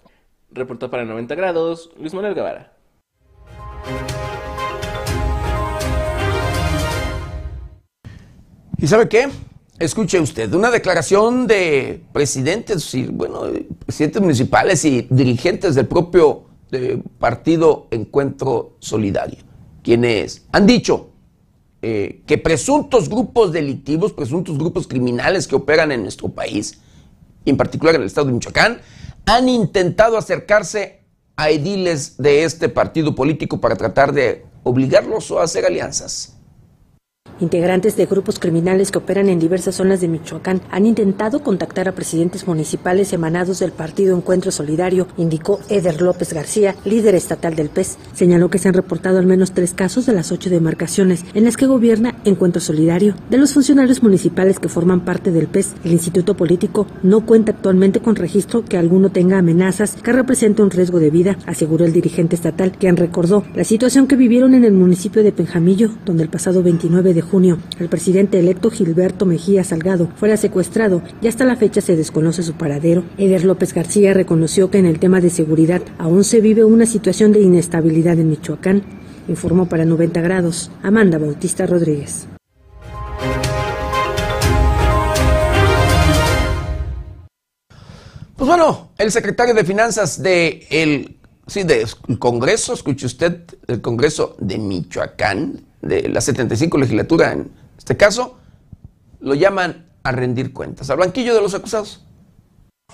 [SPEAKER 7] Reportó para 90 grados Luis Manuel Guevara.
[SPEAKER 1] ¿Y sabe qué? Escuche usted, una declaración de presidentes, y, bueno, presidentes municipales y dirigentes del propio eh, partido Encuentro Solidario, quienes han dicho eh, que presuntos grupos delictivos, presuntos grupos criminales que operan en nuestro país, en particular en el estado de Michoacán, han intentado acercarse a ediles de este partido político para tratar de obligarlos a hacer alianzas.
[SPEAKER 8] Integrantes de grupos criminales que operan en diversas zonas de Michoacán han intentado contactar a presidentes municipales emanados del partido Encuentro Solidario, indicó Eder López García, líder estatal del PES. Señaló que se han reportado al menos tres casos de las ocho demarcaciones en las que gobierna Encuentro Solidario. De los funcionarios municipales que forman parte del PES, el Instituto Político no cuenta actualmente con registro que alguno tenga amenazas que represente un riesgo de vida, aseguró el dirigente estatal, quien recordó la situación que vivieron en el municipio de Penjamillo, donde el pasado 29 de junio, el presidente electo Gilberto Mejía Salgado fuera secuestrado y hasta la fecha se desconoce su paradero. Eder López García reconoció que en el tema de seguridad aún se vive una situación de inestabilidad en Michoacán. Informó para 90 grados Amanda Bautista Rodríguez.
[SPEAKER 1] Pues bueno, el secretario de Finanzas de sí, del Congreso, escuche usted, el Congreso de Michoacán, de la 75 legislatura en este caso, lo llaman a rendir cuentas. Al banquillo de los acusados.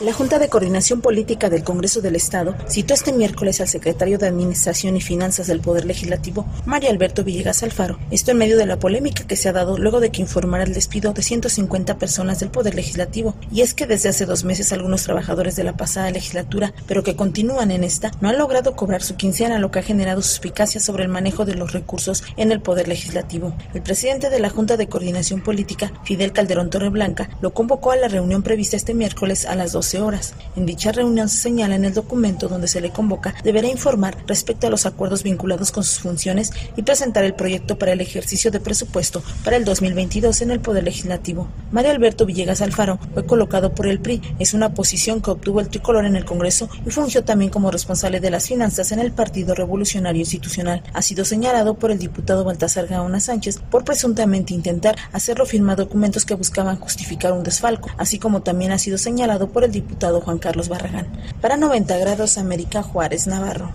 [SPEAKER 9] La Junta de Coordinación Política del Congreso del Estado citó este miércoles al secretario de Administración y Finanzas del Poder Legislativo, María Alberto Villegas Alfaro. Esto en medio de la polémica que se ha dado luego de que informara el despido de 150 personas del Poder Legislativo. Y es que desde hace dos meses algunos trabajadores de la pasada legislatura, pero que continúan en esta, no han logrado cobrar su quincena, lo que ha generado suspicacias sobre el manejo de los recursos en el Poder Legislativo. El presidente de la Junta de Coordinación Política, Fidel Calderón Torreblanca, lo convocó a la reunión prevista este miércoles a las 12 horas. En dicha reunión se señala en el documento donde se le convoca deberá informar respecto a los acuerdos vinculados con sus funciones y presentar el proyecto para el ejercicio de presupuesto para el 2022 en el Poder Legislativo. Mario Alberto Villegas Alfaro fue colocado por el PRI. Es una posición que obtuvo el tricolor en el Congreso y fungió también como responsable de las finanzas en el Partido Revolucionario Institucional. Ha sido señalado por el diputado Baltasar Gaona Sánchez por presuntamente intentar hacerlo firmar documentos que buscaban justificar un desfalco, así como también ha sido señalado por el diputado Juan Carlos Barragán. Para 90 grados América Juárez Navarro.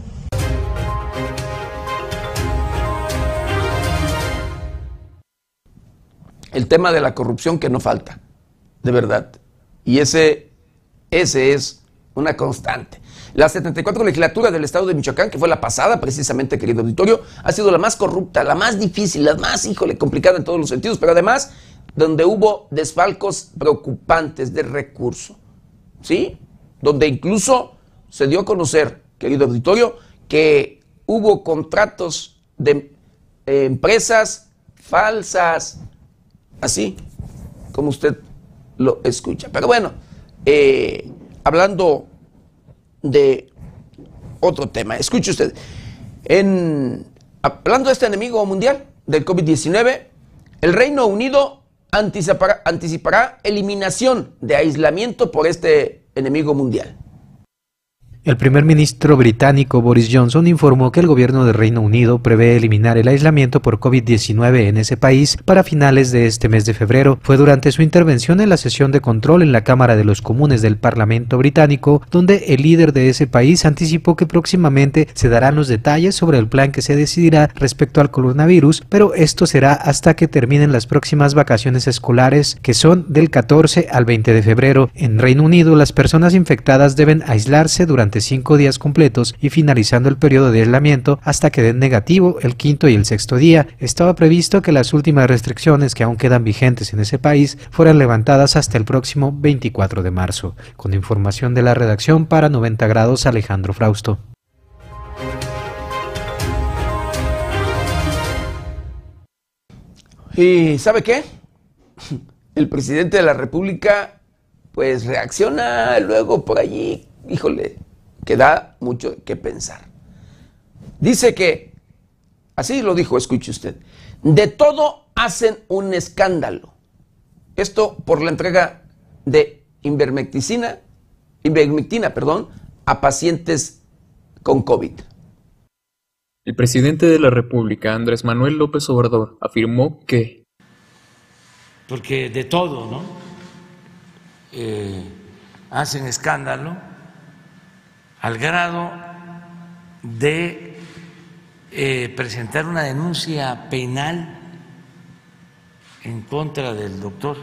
[SPEAKER 1] El tema de la corrupción que no falta, de verdad. Y ese, ese es una constante. La 74 legislatura del estado de Michoacán, que fue la pasada, precisamente, querido auditorio, ha sido la más corrupta, la más difícil, la más, híjole, complicada en todos los sentidos, pero además donde hubo desfalcos preocupantes de recursos. ¿Sí? Donde incluso se dio a conocer, querido auditorio, que hubo contratos de eh, empresas falsas, así como usted lo escucha. Pero bueno, eh, hablando de otro tema, escuche usted, en, hablando de este enemigo mundial del COVID-19, el Reino Unido anticipará, anticipará eliminación de aislamiento por este enemigo mundial.
[SPEAKER 10] El primer ministro británico Boris Johnson informó que el gobierno de Reino Unido prevé eliminar el aislamiento por COVID-19 en ese país para finales de este mes de febrero. Fue durante su intervención en la sesión de control en la Cámara de los Comunes del Parlamento británico, donde el líder de ese país anticipó que próximamente se darán los detalles sobre el plan que se decidirá respecto al coronavirus, pero esto será hasta que terminen las próximas vacaciones escolares, que son del 14 al 20 de febrero. En Reino Unido, las personas infectadas deben aislarse durante durante cinco días completos y finalizando el periodo de aislamiento hasta que den negativo el quinto y el sexto día. Estaba previsto que las últimas restricciones que aún quedan vigentes en ese país fueran levantadas hasta el próximo 24 de marzo. Con información de la redacción para 90 grados Alejandro Frausto.
[SPEAKER 1] ¿Y sabe qué? El presidente de la República pues reacciona luego por allí, híjole, que da mucho que pensar. Dice que, así lo dijo, escuche usted, de todo hacen un escándalo. Esto por la entrega de invermectina, invermectina, perdón, a pacientes con COVID.
[SPEAKER 4] El presidente de la República, Andrés Manuel López Obrador, afirmó que...
[SPEAKER 6] Porque de todo, ¿no? Eh, hacen escándalo al grado de eh, presentar una denuncia penal en contra del doctor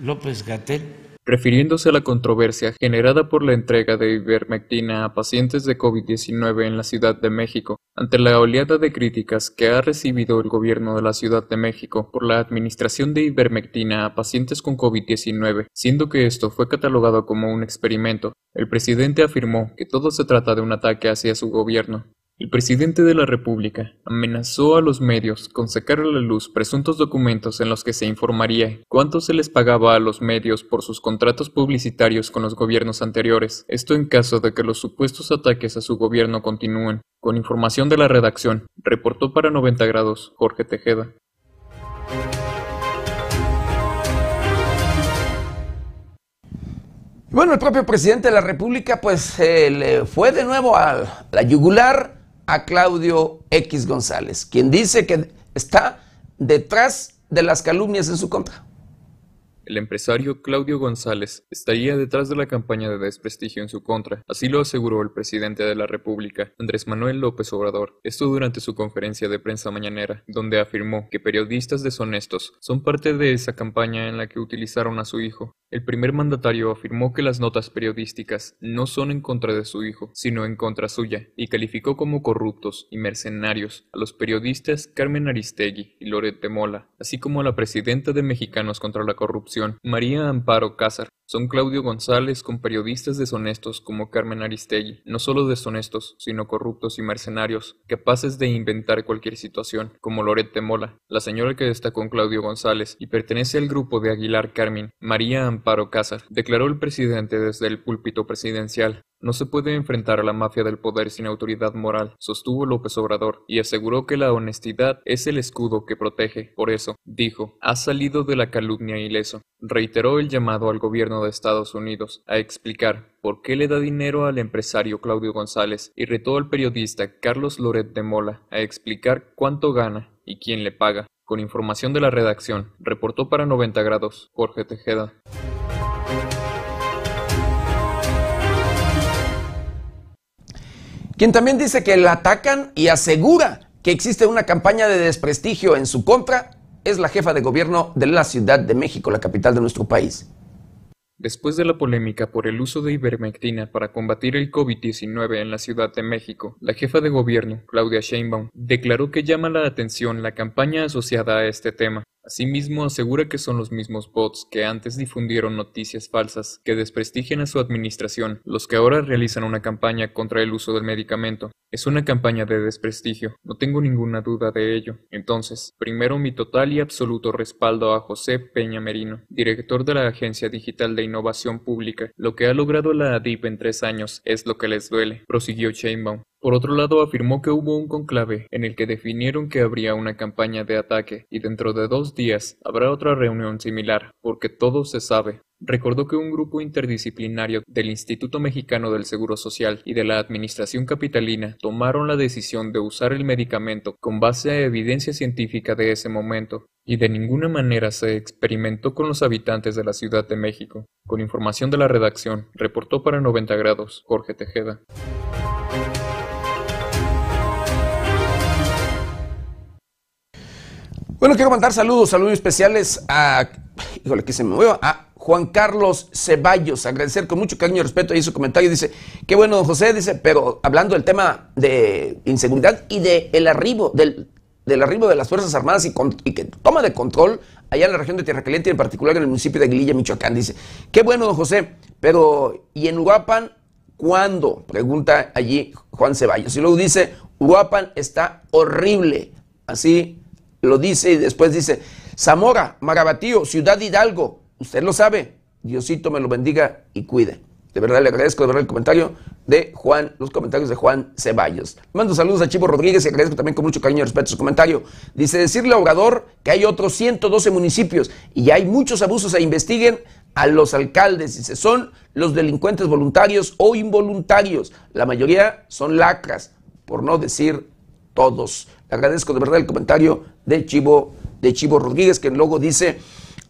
[SPEAKER 6] López Gatel
[SPEAKER 4] refiriéndose a la controversia generada por la entrega de ivermectina a pacientes de COVID-19 en la Ciudad de México, ante la oleada de críticas que ha recibido el gobierno de la Ciudad de México por la administración de ivermectina a pacientes con COVID-19, siendo que esto fue catalogado como un experimento, el presidente afirmó que todo se trata de un ataque hacia su gobierno. El presidente de la República amenazó a los medios con sacar a la luz presuntos documentos en los que se informaría cuánto se les pagaba a los medios por sus contratos publicitarios con los gobiernos anteriores, esto en caso de que los supuestos ataques a su gobierno continúen. Con información de la redacción, reportó para 90 grados Jorge Tejeda.
[SPEAKER 1] Bueno, el propio presidente de la República pues eh, le fue de nuevo a la yugular a Claudio X González, quien dice que está detrás de las calumnias en su contra.
[SPEAKER 4] El empresario Claudio González estaría detrás de la campaña de desprestigio en su contra, así lo aseguró el presidente de la República, Andrés Manuel López Obrador, esto durante su conferencia de prensa mañanera, donde afirmó que periodistas deshonestos son parte de esa campaña en la que utilizaron a su hijo. El primer mandatario afirmó que las notas periodísticas no son en contra de su hijo, sino en contra suya, y calificó como corruptos y mercenarios a los periodistas Carmen Aristegui y Loret de Mola, así como a la presidenta de Mexicanos contra la Corrupción María Amparo Cázar. Son Claudio González con periodistas deshonestos como Carmen Aristegui, no solo deshonestos, sino corruptos y mercenarios, capaces de inventar cualquier situación, como Loret Mola, la señora que está con Claudio González y pertenece al grupo de Aguilar Carmen, María Amparo Cázar, declaró el presidente desde el púlpito presidencial. No se puede enfrentar a la mafia del poder sin autoridad moral, sostuvo López Obrador, y aseguró que la honestidad es el escudo que protege. Por eso, dijo, ha salido de la calumnia ileso. Reiteró el llamado al gobierno de Estados Unidos a explicar por qué le da dinero al empresario Claudio González y retó al periodista Carlos Loret de Mola a explicar cuánto gana y quién le paga. Con información de la redacción, reportó para 90 grados Jorge Tejeda.
[SPEAKER 1] quien también dice que la atacan y asegura que existe una campaña de desprestigio en su contra, es la jefa de gobierno de la Ciudad de México, la capital de nuestro país.
[SPEAKER 4] Después de la polémica por el uso de ivermectina para combatir el COVID-19 en la Ciudad de México, la jefa de gobierno, Claudia Sheinbaum, declaró que llama la atención la campaña asociada a este tema, Asimismo, asegura que son los mismos bots que antes difundieron noticias falsas que desprestigian a su administración los que ahora realizan una campaña contra el uso del medicamento. Es una campaña de desprestigio, no tengo ninguna duda de ello. Entonces, primero mi total y absoluto respaldo a José Peña Merino, director de la Agencia Digital de Innovación Pública. Lo que ha logrado la ADIP en tres años es lo que les duele, prosiguió Chainbaum. Por otro lado, afirmó que hubo un conclave en el que definieron que habría una campaña de ataque y dentro de dos días habrá otra reunión similar, porque todo se sabe. Recordó que un grupo interdisciplinario del Instituto Mexicano del Seguro Social y de la Administración Capitalina tomaron la decisión de usar el medicamento con base a evidencia científica de ese momento, y de ninguna manera se experimentó con los habitantes de la Ciudad de México. Con información de la redacción, reportó para 90 grados Jorge Tejeda.
[SPEAKER 1] Bueno, quiero mandar saludos, saludos especiales a, híjole, que se me mueva, a Juan Carlos Ceballos, agradecer con mucho cariño y respeto ahí su comentario. Dice, qué bueno, don José, dice, pero hablando del tema de inseguridad y el arribo, del, del, arribo de las Fuerzas Armadas y, con, y, que toma de control allá en la región de Tierra Caliente, en particular en el municipio de Aguililla, Michoacán. Dice, qué bueno, don José, pero ¿y en Uruapan cuándo? Pregunta allí Juan Ceballos. Y luego dice, Uruapan está horrible. Así lo dice y después dice, Zamora, Marabatío, Ciudad Hidalgo, usted lo sabe, Diosito me lo bendiga y cuide. De verdad le agradezco de verdad el comentario de Juan, los comentarios de Juan Ceballos. mando saludos a Chivo Rodríguez y agradezco también con mucho cariño y respeto su comentario. Dice decirle a Obrador que hay otros 112 municipios y hay muchos abusos e investiguen a los alcaldes. Dice, son los delincuentes voluntarios o involuntarios. La mayoría son lacras, por no decir todos. Agradezco de verdad el comentario de Chivo, de Chivo Rodríguez, que luego dice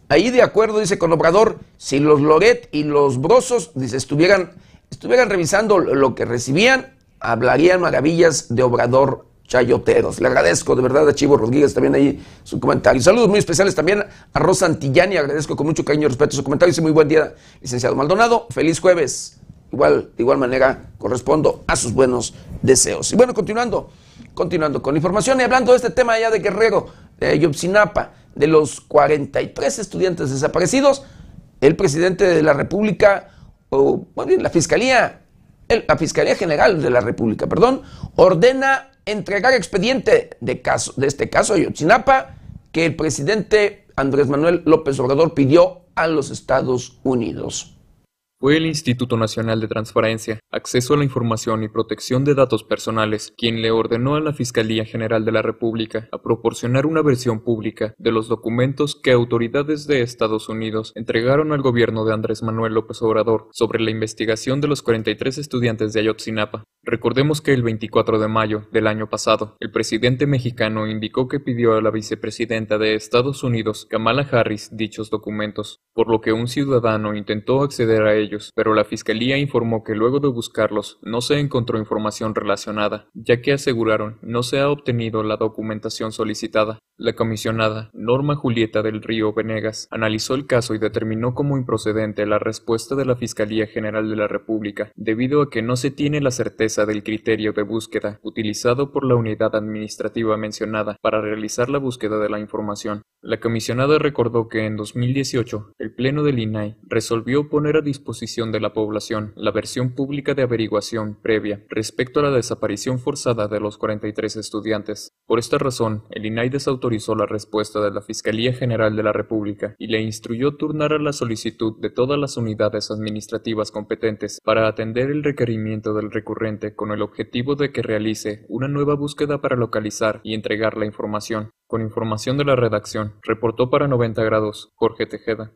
[SPEAKER 1] Ahí de acuerdo, dice con Obrador, si los Loret y los Brosos, dice, estuvieran, estuvieran revisando lo que recibían, hablarían maravillas de Obrador chayoteros. Le agradezco de verdad a Chivo Rodríguez también ahí su comentario. Saludos muy especiales también a Rosa Antillani, agradezco con mucho cariño y respeto su comentario. Dice muy buen día, licenciado Maldonado. Feliz jueves. Igual, de igual manera, correspondo a sus buenos deseos. Y bueno, continuando, continuando con información y hablando de este tema ya de Guerrero, de Yopsinapa de los 43 estudiantes desaparecidos, el presidente de la República, o bueno, la Fiscalía, la Fiscalía General de la República, perdón, ordena entregar expediente de, caso, de este caso de Yotzinapa que el presidente Andrés Manuel López Obrador pidió a los Estados Unidos.
[SPEAKER 4] Fue el Instituto Nacional de Transparencia, Acceso a la Información y Protección de Datos Personales quien le ordenó a la Fiscalía General de la República a proporcionar una versión pública de los documentos que autoridades de Estados Unidos entregaron al gobierno de Andrés Manuel López Obrador sobre la investigación de los 43 estudiantes de Ayotzinapa. Recordemos que el 24 de mayo del año pasado, el presidente mexicano indicó que pidió a la vicepresidenta de Estados Unidos, Kamala Harris, dichos documentos, por lo que un ciudadano intentó acceder a ellos pero la Fiscalía informó que luego de buscarlos no se encontró información relacionada, ya que aseguraron no se ha obtenido la documentación solicitada. La comisionada Norma Julieta del Río Venegas analizó el caso y determinó como improcedente la respuesta de la Fiscalía General de la República, debido a que no se tiene la certeza del criterio de búsqueda utilizado por la unidad administrativa mencionada para realizar la búsqueda de la información. La comisionada recordó que en 2018 el Pleno del INAI resolvió poner a disposición de la población la versión pública de averiguación previa respecto a la desaparición forzada de los 43 estudiantes. Por esta razón, el INAI desautorizó la respuesta de la Fiscalía General de la República y le instruyó turnar a la solicitud de todas las unidades administrativas competentes para atender el requerimiento del recurrente con el objetivo de que realice una nueva búsqueda para localizar y entregar la información. Con información de la redacción, reportó para 90 grados Jorge Tejeda.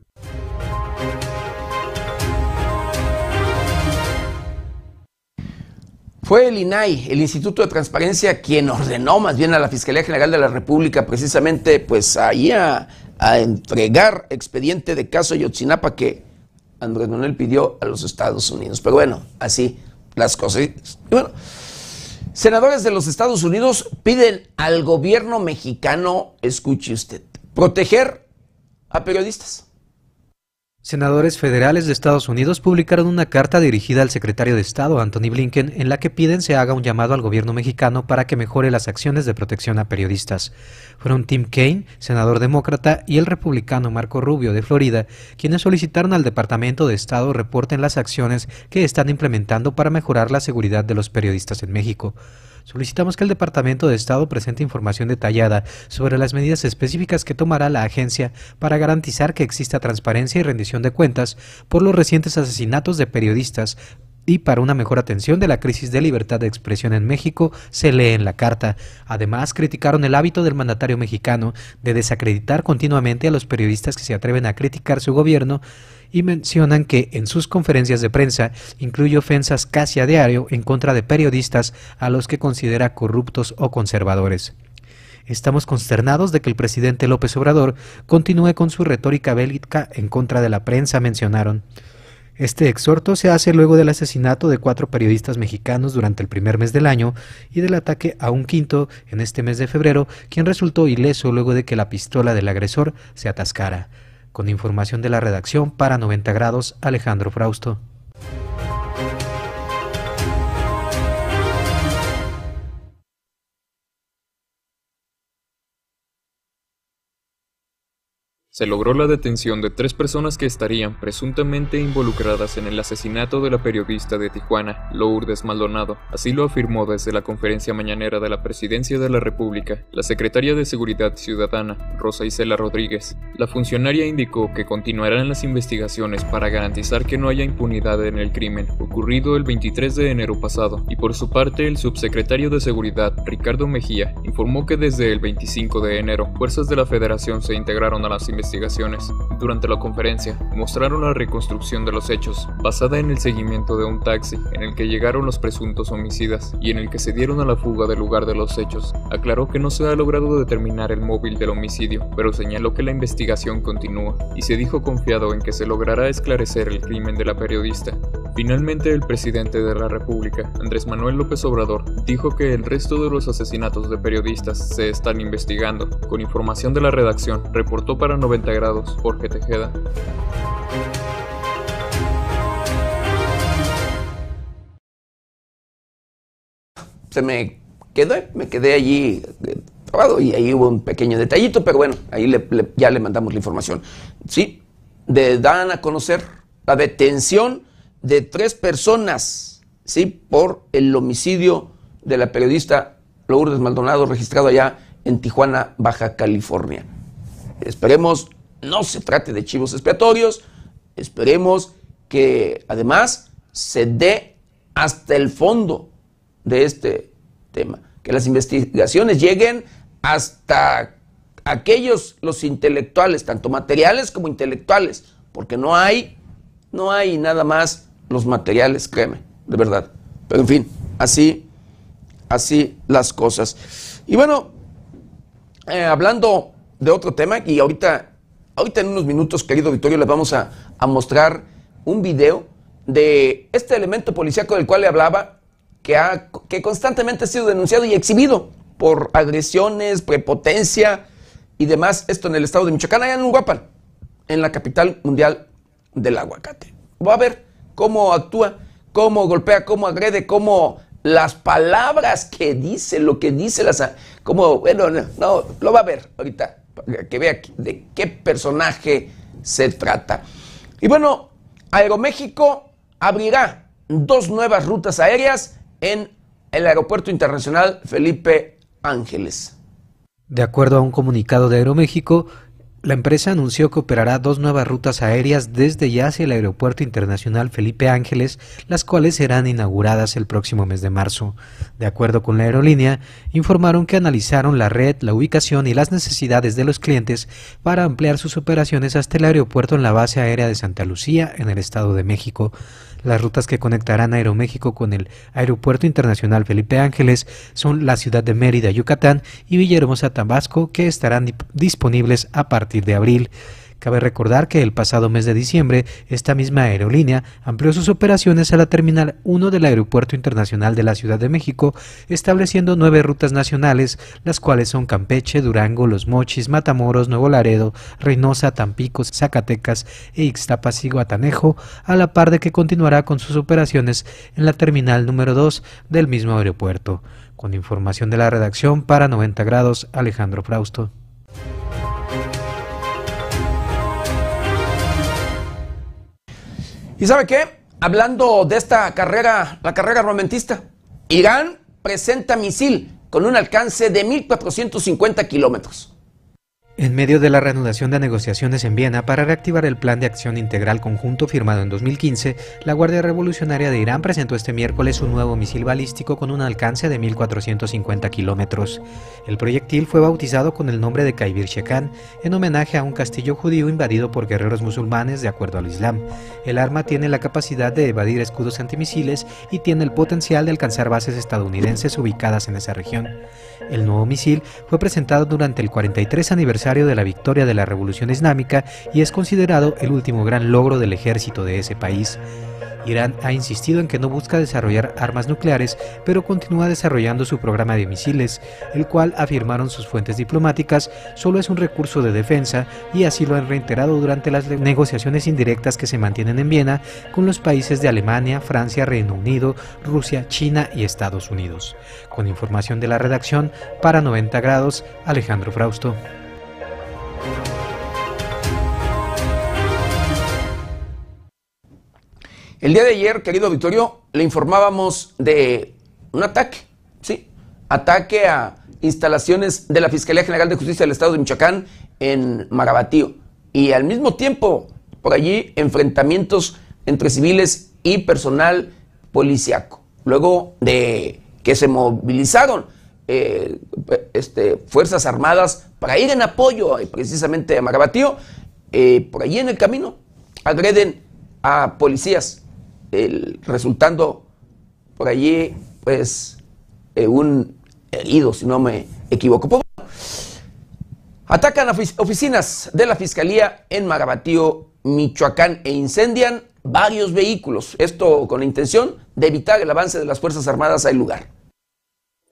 [SPEAKER 1] Fue el INAI, el Instituto de Transparencia, quien ordenó más bien a la Fiscalía General de la República precisamente pues ahí a, entregar expediente de caso Yotzinapa que Andrés Manuel pidió a los Estados Unidos. Pero bueno, así las cosas. Y bueno, senadores de los Estados Unidos piden al gobierno mexicano, escuche usted, proteger a periodistas.
[SPEAKER 10] Senadores federales de Estados Unidos publicaron una carta dirigida al secretario de Estado, Anthony Blinken, en la que piden se haga un llamado al gobierno mexicano para que mejore las acciones de protección a periodistas. Fueron Tim Kaine, senador demócrata, y el republicano Marco Rubio de Florida, quienes solicitaron al Departamento de Estado reporten las acciones que están implementando para mejorar la seguridad de los periodistas en México. Solicitamos que el Departamento de Estado presente información detallada sobre las medidas específicas que tomará la agencia para garantizar que exista transparencia y rendición de cuentas por los recientes asesinatos de periodistas y para una mejor atención de la crisis de libertad de expresión en México, se lee en la carta. Además, criticaron el hábito del mandatario mexicano de desacreditar continuamente a los periodistas que se atreven a criticar su gobierno y mencionan que en sus conferencias de prensa incluye ofensas casi a diario en contra de periodistas a los que considera corruptos o conservadores. Estamos consternados de que el presidente López Obrador continúe con su retórica bélica en contra de la prensa, mencionaron. Este exhorto se hace luego del asesinato de cuatro periodistas mexicanos durante el primer mes del año y del ataque a un quinto en este mes de febrero, quien resultó ileso luego de que la pistola del agresor se atascara. Con información de la redacción para 90 grados, Alejandro Frausto.
[SPEAKER 4] Se logró la detención de tres personas que estarían presuntamente involucradas en el asesinato de la periodista de Tijuana, Lourdes Maldonado. Así lo afirmó desde la conferencia mañanera de la Presidencia de la República la secretaria de Seguridad Ciudadana, Rosa Isela Rodríguez. La funcionaria indicó que continuarán las investigaciones para garantizar que no haya impunidad en el crimen ocurrido el 23 de enero pasado, y por su parte el subsecretario de Seguridad, Ricardo Mejía, informó que desde el 25 de enero, fuerzas de la Federación se integraron a las investigaciones investigaciones. Durante la conferencia, mostraron la reconstrucción de los hechos, basada en el seguimiento de un taxi en el que llegaron los presuntos homicidas y en el que se dieron a la fuga del lugar de los hechos. Aclaró que no se ha logrado determinar el móvil del homicidio, pero señaló que la investigación continúa y se dijo confiado en que se logrará esclarecer el crimen de la periodista. Finalmente, el presidente de la República, Andrés Manuel López Obrador, dijo que el resto de los asesinatos de periodistas se están investigando. Con información de la redacción, reportó para 90 grados Jorge Tejeda.
[SPEAKER 1] Se me quedó, me quedé allí probado y ahí hubo un pequeño detallito, pero bueno, ahí ya le mandamos la información. Sí, de, dan a conocer la detención de tres personas, ¿sí? Por el homicidio de la periodista Lourdes Maldonado, registrado allá en Tijuana, Baja California. Esperemos no se trate de chivos expiatorios, esperemos que además se dé hasta el fondo de este tema, que las investigaciones lleguen hasta aquellos, los intelectuales, tanto materiales como intelectuales, porque no hay, no hay nada más los materiales, créeme, de verdad. Pero en fin, así, así las cosas. Y bueno, eh, hablando de otro tema, y ahorita, ahorita en unos minutos, querido Victorio, les vamos a, mostrar un video de este elemento policíaco del cual le hablaba, que, ha, que constantemente ha sido denunciado y exhibido por agresiones, prepotencia y demás, esto en el estado de Michoacán, allá en Uruapan, en la capital mundial del aguacate. Va a ver cómo actúa, cómo golpea, cómo agrede, cómo las palabras que dice, lo que dice, las, como, bueno, no, lo va a ver ahorita, que vea de qué personaje se trata. Y bueno, Aeroméxico abrirá dos nuevas rutas aéreas en el Aeropuerto Internacional Felipe Ángeles.
[SPEAKER 10] De acuerdo a un comunicado de Aeroméxico, la empresa anunció que operará dos nuevas rutas aéreas desde ya hacia el Aeropuerto Internacional Felipe Ángeles, las cuales serán inauguradas el próximo mes de marzo. De acuerdo con la aerolínea, informaron que analizaron la red, la ubicación y las necesidades de los clientes para ampliar sus operaciones hasta el aeropuerto en la base aérea de Santa Lucía, en el Estado de México. Las rutas que conectarán Aeroméxico con el Aeropuerto Internacional Felipe Ángeles son la ciudad de Mérida, Yucatán y Villahermosa, Tabasco, que estarán disponibles a partir de abril. Cabe recordar que el pasado mes de diciembre, esta misma aerolínea amplió sus operaciones a la Terminal 1 del Aeropuerto Internacional de la Ciudad de México, estableciendo nueve rutas nacionales, las cuales son Campeche, Durango, Los Mochis, Matamoros, Nuevo Laredo, Reynosa, Tampico, Zacatecas e Ixtapas y Guatanejo, a la par de que continuará con sus operaciones en la Terminal número 2 del mismo aeropuerto. Con información de la redacción para 90 grados, Alejandro Frausto.
[SPEAKER 1] ¿Y sabe qué? Hablando de esta carrera, la carrera armamentista, Irán presenta misil con un alcance de 1.450 kilómetros.
[SPEAKER 10] En medio de la reanudación de negociaciones en Viena para reactivar el Plan de Acción Integral Conjunto firmado en 2015, la Guardia Revolucionaria de Irán presentó este miércoles un nuevo misil balístico con un alcance de 1.450 kilómetros. El proyectil fue bautizado con el nombre de Kaibir Shekan, en homenaje a un castillo judío invadido por guerreros musulmanes de acuerdo al Islam. El arma tiene la capacidad de evadir escudos antimisiles y tiene el potencial de alcanzar bases estadounidenses ubicadas en esa región. El nuevo misil fue presentado durante el 43 aniversario de la victoria de la Revolución Islámica y es considerado el último gran logro del ejército de ese país. Irán ha insistido en que no busca desarrollar armas nucleares, pero continúa desarrollando su programa de misiles, el cual, afirmaron sus fuentes diplomáticas, solo es un recurso de defensa y así lo han reiterado durante las negociaciones indirectas que se mantienen en Viena con los países de Alemania, Francia, Reino Unido, Rusia, China y Estados Unidos. Con información de la redacción, para 90 grados, Alejandro Frausto.
[SPEAKER 1] El día de ayer, querido Victorio, le informábamos de un ataque, ¿sí? Ataque a instalaciones de la Fiscalía General de Justicia del Estado de Michoacán en Marabatío. Y al mismo tiempo, por allí, enfrentamientos entre civiles y personal policiaco. Luego de que se movilizaron eh, este, Fuerzas Armadas para ir en apoyo precisamente a Marabatío, eh, por allí en el camino agreden a policías resultando por allí, pues, eh, un herido, si no me equivoco. Pues, atacan oficinas de la Fiscalía en Marabatío, Michoacán, e incendian varios vehículos. Esto con la intención de evitar el avance de las Fuerzas Armadas al lugar.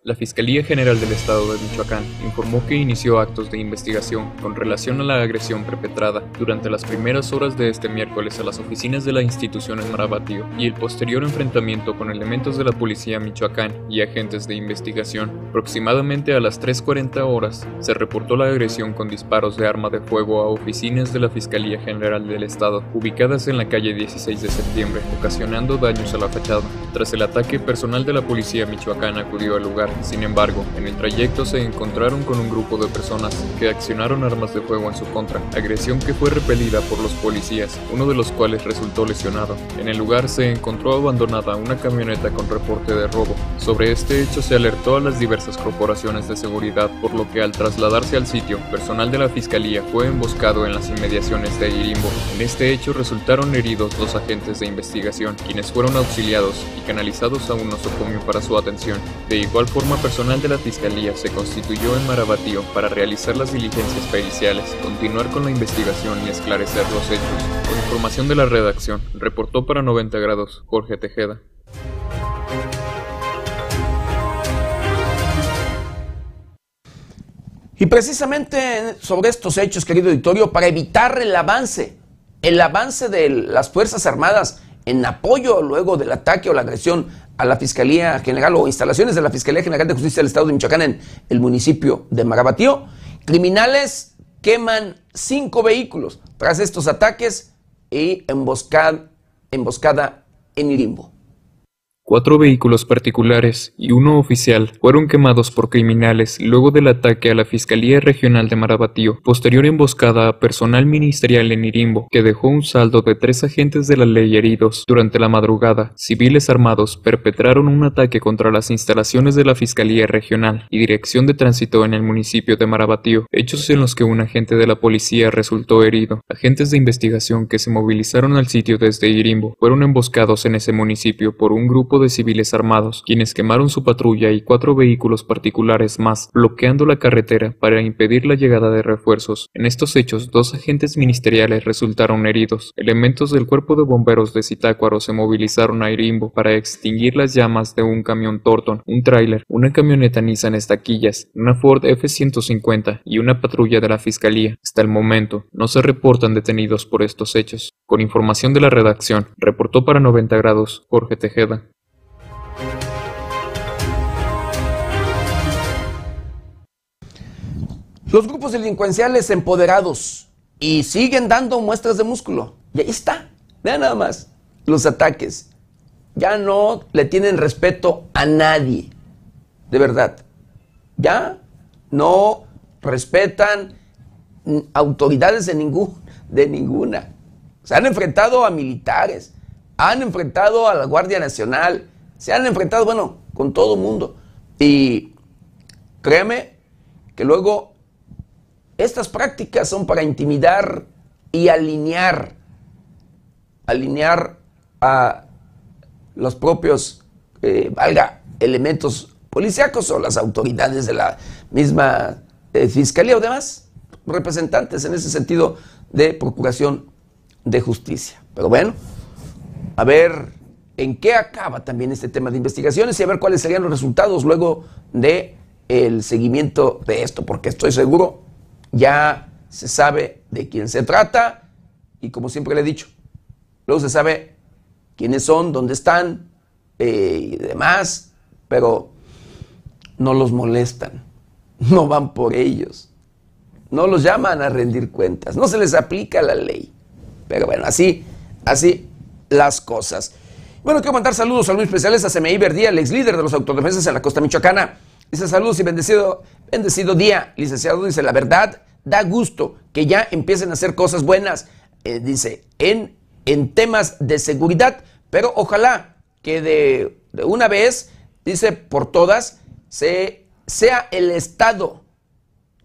[SPEAKER 4] La Fiscalía General del Estado de Michoacán informó que inició actos de investigación con relación a la agresión perpetrada durante las primeras horas de este miércoles a las oficinas de la institución en Marabatío y el posterior enfrentamiento con elementos de la Policía Michoacán y agentes de investigación. Aproximadamente a las 3.40 horas se reportó la agresión con disparos de arma de fuego a oficinas de la Fiscalía General del Estado, ubicadas en la calle 16 de septiembre, ocasionando daños a la fachada. Tras el ataque, personal de la Policía Michoacán acudió al lugar sin embargo, en el trayecto se encontraron con un grupo de personas que accionaron armas de fuego en su contra, agresión que fue repelida por los policías, uno de los cuales resultó lesionado. En el lugar se encontró abandonada una camioneta con reporte de robo. Sobre este hecho se alertó a las diversas corporaciones de seguridad, por lo que al trasladarse al sitio, personal de la fiscalía fue emboscado en las inmediaciones de Irimbo. En este hecho resultaron heridos dos agentes de investigación, quienes fueron auxiliados y canalizados a un nosocomio para su atención. De igual forma, personal de la Fiscalía se constituyó en Marabatío para realizar las diligencias periciales, continuar con la investigación y esclarecer los hechos. Con información de la redacción, reportó para 90 grados Jorge Tejeda.
[SPEAKER 1] Y precisamente sobre estos hechos, querido editorio, para evitar el avance, el avance de las Fuerzas Armadas en apoyo luego del ataque o la agresión a la Fiscalía General o instalaciones de la Fiscalía General de Justicia del Estado de Michoacán en el municipio de Marabatío. Criminales queman cinco vehículos tras estos ataques y emboscada, emboscada en Irimbo.
[SPEAKER 4] Cuatro vehículos particulares y uno oficial fueron quemados por criminales luego del ataque a la Fiscalía Regional de Marabatío, posterior emboscada a personal ministerial en Irimbo, que dejó un saldo de tres agentes de la ley heridos. Durante la madrugada, civiles armados perpetraron un ataque contra las instalaciones de la Fiscalía Regional y Dirección de Tránsito en el municipio de Marabatío, hechos en los que un agente de la policía resultó herido. Agentes de investigación que se movilizaron al sitio desde Irimbo fueron emboscados en ese municipio por un grupo de civiles armados, quienes quemaron su patrulla y cuatro vehículos particulares más, bloqueando la carretera para impedir la llegada de refuerzos. En estos hechos, dos agentes ministeriales resultaron heridos. Elementos del cuerpo de bomberos de Zitácuaro se movilizaron a Irimbo para extinguir las llamas de un camión Torton, un tráiler, una camioneta Nissan Estaquillas, una Ford F-150 y una patrulla de la Fiscalía. Hasta el momento, no se reportan detenidos por estos hechos. Con información de la redacción, reportó para 90 grados Jorge Tejeda.
[SPEAKER 1] Los grupos delincuenciales empoderados y siguen dando muestras de músculo. Y ahí está. Vean nada más los ataques. Ya no le tienen respeto a nadie. De verdad. Ya no respetan autoridades de, ningún, de ninguna. Se han enfrentado a militares, han enfrentado a la Guardia Nacional, se han enfrentado, bueno, con todo mundo. Y créeme que luego estas prácticas son para intimidar y alinear, alinear a los propios, eh, valga, elementos policíacos o las autoridades de la misma eh, fiscalía o demás representantes en ese sentido de procuración de justicia. Pero bueno, a ver en qué acaba también este tema de investigaciones y a ver cuáles serían los resultados luego de el seguimiento de esto, porque estoy seguro ya se sabe de quién se trata y como siempre le he dicho, luego se sabe quiénes son, dónde están eh, y demás, pero no los molestan, no van por ellos, no los llaman a rendir cuentas, no se les aplica la ley. Pero bueno, así, así las cosas. Bueno, quiero mandar saludos a muy especiales a CMI Verdía, el ex líder de los autodefensas en la costa michoacana. Dice saludos y bendecido, bendecido día, licenciado. Dice, la verdad, da gusto que ya empiecen a hacer cosas buenas. Eh, dice, en, en temas de seguridad, pero ojalá que de, de una vez, dice, por todas, se, sea el Estado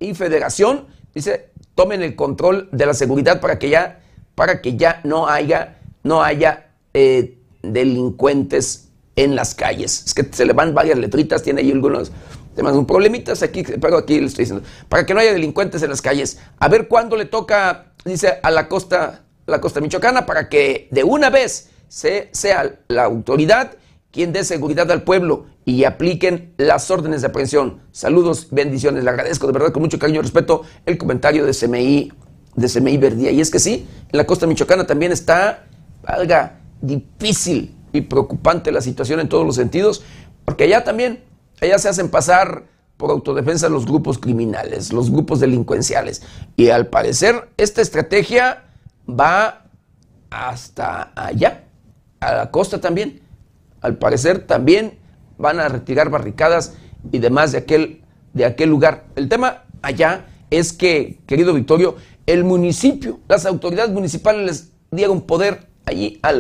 [SPEAKER 1] y Federación, dice, tomen el control de la seguridad para que ya, para que ya no haya, no haya eh, delincuentes en las calles. Es que se le van varias letritas, tiene ahí algunos temas, un problemitas aquí, pero aquí le estoy diciendo, para que no haya delincuentes en las calles. A ver cuándo le toca, dice, a la costa, la costa michoacana, para que de una vez se, sea la autoridad quien dé seguridad al pueblo y apliquen las órdenes de aprehensión. Saludos, bendiciones. Le agradezco de verdad con mucho cariño y respeto el comentario de CMI, de CMI Verdía. Y es que sí, en la costa michoacana también está, valga, difícil y preocupante la situación en todos los sentidos, porque allá también, allá se hacen pasar por autodefensa los grupos criminales, los grupos delincuenciales. Y al parecer esta estrategia va hasta allá, a la costa también al parecer también van a retirar barricadas y demás de aquel, de aquel lugar. El tema allá es que, querido Victorio, el municipio, las autoridades municipales les dieron poder allí a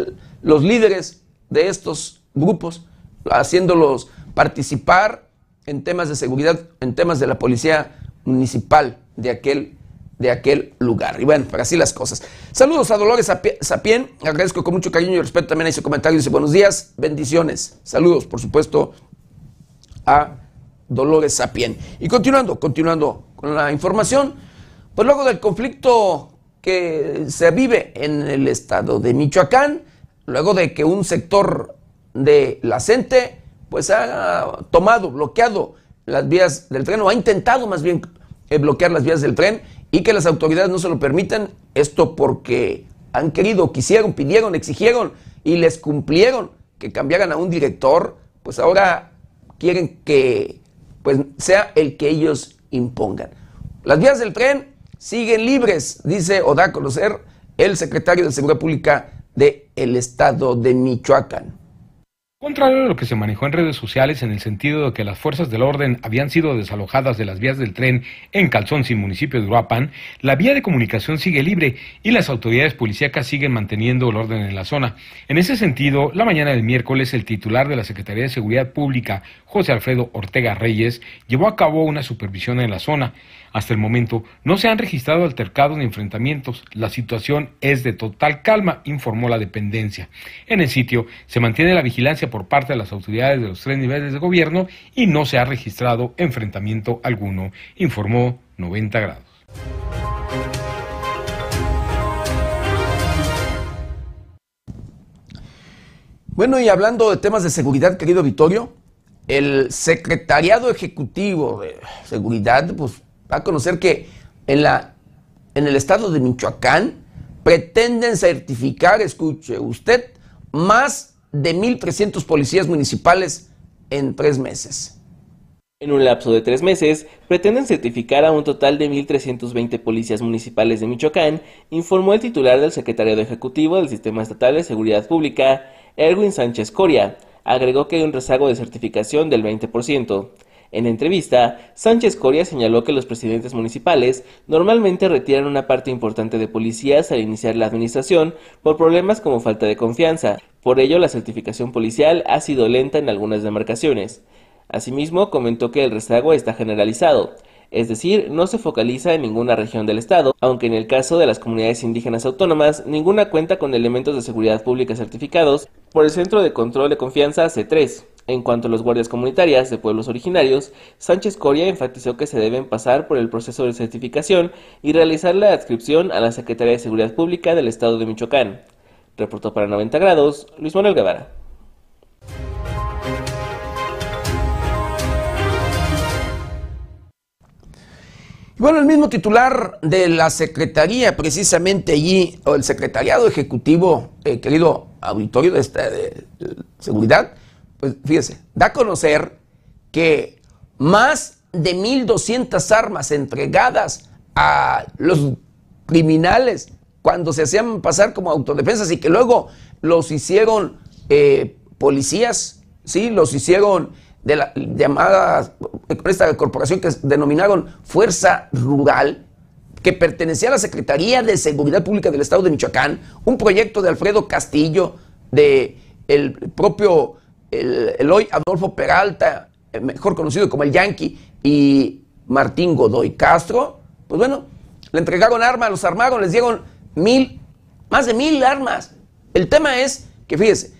[SPEAKER 1] los líderes de estos grupos, haciéndolos participar en temas de seguridad, en temas de la policía municipal de aquel de aquel lugar. Y bueno, para así las cosas. Saludos a Dolores Sapien, agradezco con mucho cariño y respeto también a comentario. Dice, buenos días, bendiciones. Saludos, por supuesto, a Dolores Sapien. Y continuando, continuando con la información, pues luego del conflicto que se vive en el estado de Michoacán, luego de que un sector de la CENTE pues ha tomado, bloqueado las vías del tren, o ha intentado más bien eh, bloquear las vías del tren, y que las autoridades no se lo permitan, esto porque han querido, quisieron, pidieron, exigieron y les cumplieron que cambiaran a un director, pues ahora quieren que pues, sea el que ellos impongan. Las vías del tren siguen libres, dice o da a conocer el secretario de Seguridad Pública del el estado de Michoacán.
[SPEAKER 5] Contrario a lo que se manejó en redes sociales en el sentido de que las fuerzas del orden habían sido desalojadas de las vías del tren en Calzón, sin municipio de Uruapan, la vía de comunicación sigue libre y las autoridades policíacas siguen manteniendo el orden en la zona. En ese sentido, la mañana del miércoles, el titular de la Secretaría de Seguridad Pública, José Alfredo Ortega Reyes, llevó a cabo una supervisión en la zona. Hasta el momento no se han registrado altercados ni enfrentamientos. La situación es de total calma, informó la dependencia. En el sitio se mantiene la vigilancia por parte de las autoridades de los tres niveles de gobierno y no se ha registrado enfrentamiento alguno, informó 90 grados.
[SPEAKER 1] Bueno, y hablando de temas de seguridad, querido Vittorio, el Secretariado Ejecutivo de Seguridad pues, a conocer que en, la, en el estado de Michoacán pretenden certificar, escuche usted, más de 1.300 policías municipales en tres meses.
[SPEAKER 7] En un lapso de tres meses, pretenden certificar a un total de 1.320 policías municipales de Michoacán, informó el titular del Secretariado Ejecutivo del Sistema Estatal de Seguridad Pública, Erwin Sánchez Coria. Agregó que hay un rezago de certificación del 20%. En entrevista, Sánchez Coria señaló que los presidentes municipales normalmente retiran una parte importante de policías al iniciar la administración por problemas como falta de confianza. Por ello, la certificación policial ha sido lenta en algunas demarcaciones. Asimismo, comentó que el rezago está generalizado, es decir, no se focaliza en ninguna región del estado, aunque en el caso de las comunidades indígenas autónomas, ninguna cuenta con elementos de seguridad pública certificados por el Centro de Control de Confianza C3. En cuanto a los guardias comunitarias de pueblos originarios, Sánchez Coria enfatizó que se deben pasar por el proceso de certificación y realizar la adscripción a la Secretaría de Seguridad Pública del Estado de Michoacán. Reportó para 90 grados Luis Manuel Guevara.
[SPEAKER 1] Bueno, el mismo titular de la Secretaría, precisamente allí, o el Secretariado Ejecutivo, eh, querido auditorio de Seguridad, pues fíjese, da a conocer que más de 1.200 armas entregadas a los criminales cuando se hacían pasar como autodefensas y que luego los hicieron eh, policías, ¿sí? Los hicieron de la llamada, esta corporación que denominaron Fuerza Rural, que pertenecía a la Secretaría de Seguridad Pública del Estado de Michoacán, un proyecto de Alfredo Castillo, de el propio el, hoy Adolfo Peralta, eh, mejor conocido como el Yankee, y Martín Godoy Castro, pues bueno, le entregaron armas, los armaron, les dieron mil, más de mil armas. El tema es que, fíjese,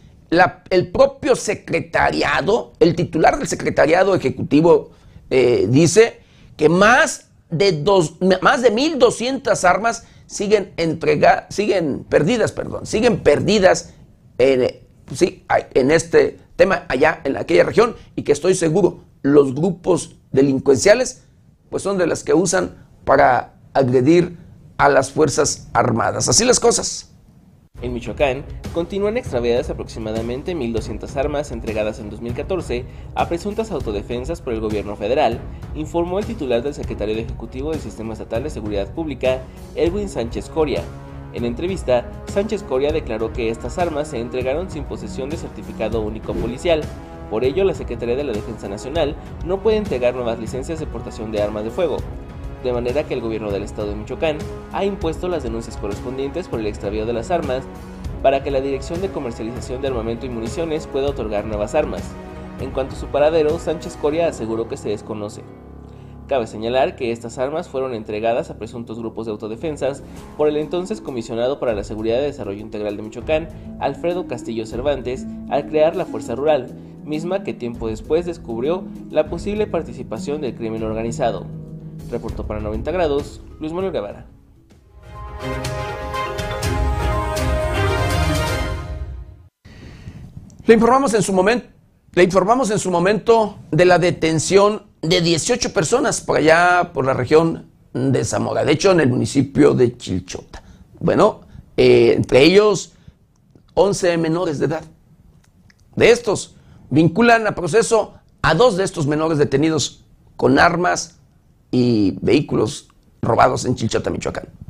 [SPEAKER 1] el propio secretariado, el titular del secretariado ejecutivo eh, dice que más de, dos, más de 1.200 armas siguen, entrega, siguen perdidas, perdón, siguen perdidas en, sí, en este allá en aquella región y que estoy seguro los grupos delincuenciales pues son de las que usan para agredir a las Fuerzas Armadas. Así las cosas.
[SPEAKER 7] En Michoacán, continúan extraviadas aproximadamente 1.200 armas entregadas en 2014 a presuntas autodefensas por el gobierno federal, informó el titular del secretario Ejecutivo del Sistema Estatal de Seguridad Pública, Edwin Sánchez Coria. En entrevista, Sánchez Coria declaró que estas armas se entregaron sin posesión de certificado único policial. Por ello, la Secretaría de la Defensa Nacional no puede entregar nuevas licencias de portación de armas de fuego de manera que el gobierno del estado de Michoacán ha impuesto las denuncias correspondientes por el extravío de las armas para que la Dirección de Comercialización de Armamento y Municiones pueda otorgar nuevas armas. En cuanto a su paradero, Sánchez Coria aseguró que se desconoce. Cabe señalar que estas armas fueron entregadas a presuntos grupos de autodefensas por el entonces comisionado para la Seguridad y Desarrollo Integral de Michoacán, Alfredo Castillo Cervantes, al crear la Fuerza Rural, misma que tiempo después descubrió la posible participación del crimen organizado. Reportó para 90 grados Luis Manuel Guevara.
[SPEAKER 1] Le informamos en su momento, le informamos en su momento de la detención de 18 personas por allá por la región de Zamora, de hecho en el municipio de Chilchota. Bueno, eh, entre ellos 11 menores de edad. De estos, vinculan a proceso a dos de estos menores detenidos con armas y vehículos robados en Chilchota, Michoacán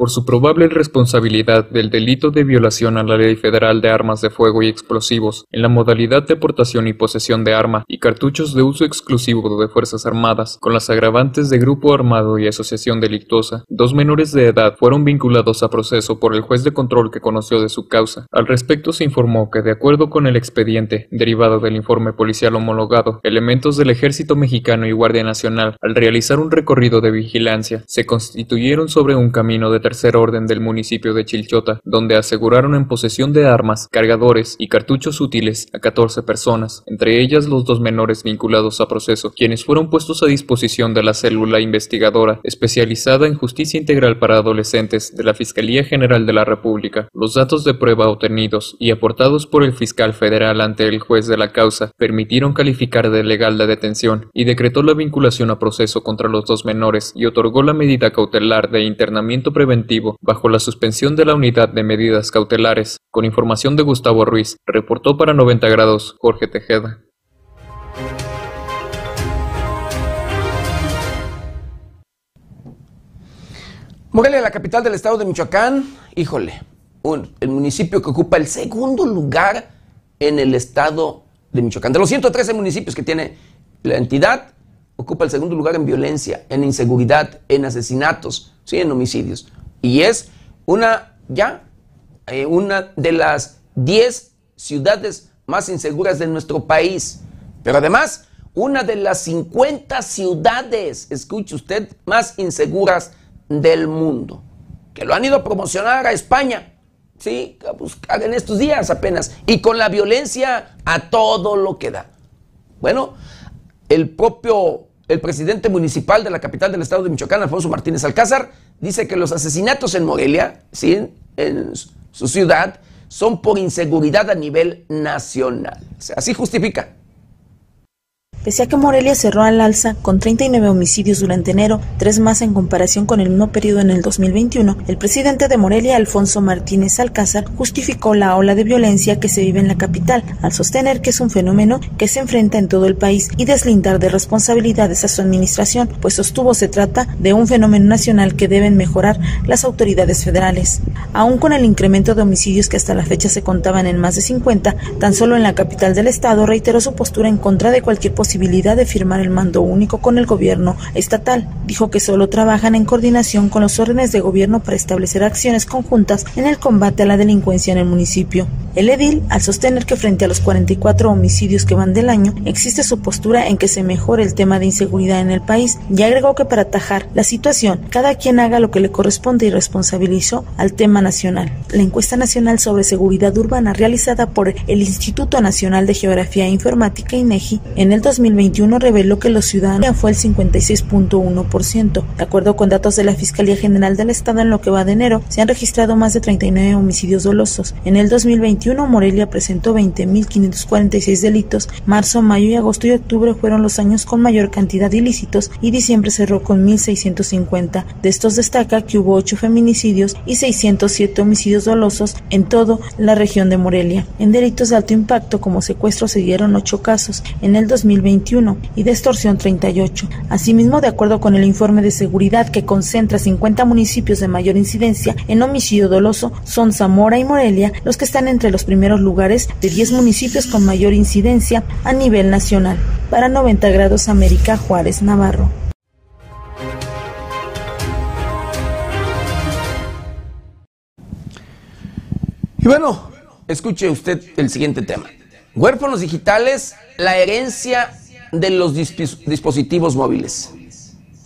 [SPEAKER 4] por su probable responsabilidad del delito de violación a la Ley Federal de Armas de Fuego y Explosivos en la modalidad de portación y posesión de arma y cartuchos de uso exclusivo de Fuerzas Armadas, con las agravantes de grupo armado y asociación delictuosa. Dos menores de edad fueron vinculados a proceso por el juez de control que conoció de su causa. Al respecto se informó que, de acuerdo con el expediente, derivado del informe policial homologado, elementos del Ejército Mexicano y Guardia Nacional, al realizar un recorrido de vigilancia, se constituyeron sobre un camino de tercer orden del municipio de Chilchota, donde aseguraron en posesión de armas, cargadores y cartuchos útiles a 14 personas, entre ellas los dos menores vinculados a proceso, quienes fueron puestos a disposición de la célula investigadora especializada en justicia integral para adolescentes de la Fiscalía General de la República. Los datos de prueba obtenidos y aportados por el fiscal federal ante el juez de la causa permitieron calificar de legal la detención y decretó la vinculación a proceso contra los dos menores y otorgó la medida cautelar de internamiento preventivo bajo la suspensión de la unidad de medidas cautelares. Con información de Gustavo Ruiz, reportó para 90 grados Jorge Tejeda.
[SPEAKER 1] Morelia, la capital del estado de Michoacán, híjole, el municipio que ocupa el segundo lugar en el estado de Michoacán. De los 113 municipios que tiene la entidad, ocupa el segundo lugar en violencia, en inseguridad, en asesinatos, sí, en homicidios y es una ya eh, una de las 10 ciudades más inseguras de nuestro país, pero además una de las 50 ciudades, escuche usted, más inseguras del mundo, que lo han ido a promocionar a España, sí, a buscar en estos días apenas, y con la violencia a todo lo que da. Bueno, el propio el presidente municipal de la capital del estado de Michoacán, Alfonso Martínez Alcázar, dice que los asesinatos en Morelia, ¿sí? en su ciudad, son por inseguridad a nivel nacional. así justifica.
[SPEAKER 9] Pese a que Morelia cerró al alza con 39 homicidios durante enero, tres más en comparación con el mismo periodo en el 2021, el presidente de Morelia, Alfonso Martínez Alcázar, justificó la ola de violencia que se vive en la capital, al sostener que es un fenómeno que se enfrenta en todo el país y deslindar de responsabilidades a su administración, pues sostuvo se trata de un fenómeno nacional que deben mejorar las autoridades federales. Aún con el incremento de homicidios que hasta la fecha se contaban en más de 50, tan solo en la capital del estado reiteró su postura en contra de cualquier posibilidad de firmar el mando único con el gobierno estatal. Dijo que solo trabajan en coordinación con los órdenes de gobierno para establecer acciones conjuntas en el combate a la delincuencia en el municipio. El edil, al sostener que frente a los 44 homicidios que van del año, existe su postura en que se mejore el tema de inseguridad en el país y agregó que para atajar la situación, cada quien haga lo que le corresponde y responsabilizó al tema nacional. La encuesta nacional sobre seguridad urbana realizada por el Instituto Nacional de Geografía e Informática INEGI en el 2021 reveló que los ciudadanos fue el 56.1%. De acuerdo con datos de la Fiscalía General del Estado en lo que va de enero, se han registrado más de 39 homicidios dolosos. En el 2021 Morelia presentó 20.546 delitos. Marzo, mayo y agosto y octubre fueron los años con mayor cantidad de ilícitos y diciembre cerró con 1.650. De estos destaca que hubo 8 feminicidios y 607 homicidios dolosos en toda la región de Morelia. En delitos de alto impacto como secuestro se dieron 8 casos en el 2021 y de extorsión 38. Asimismo, de acuerdo con el informe de seguridad que concentra 50 municipios de mayor incidencia en homicidio doloso, son Zamora y Morelia los que están entre los primeros lugares de 10 municipios con mayor incidencia a nivel nacional. Para 90 grados América Juárez Navarro.
[SPEAKER 1] Y bueno, escuche usted el siguiente tema. Huérfanos digitales, la herencia de los dispositivos móviles.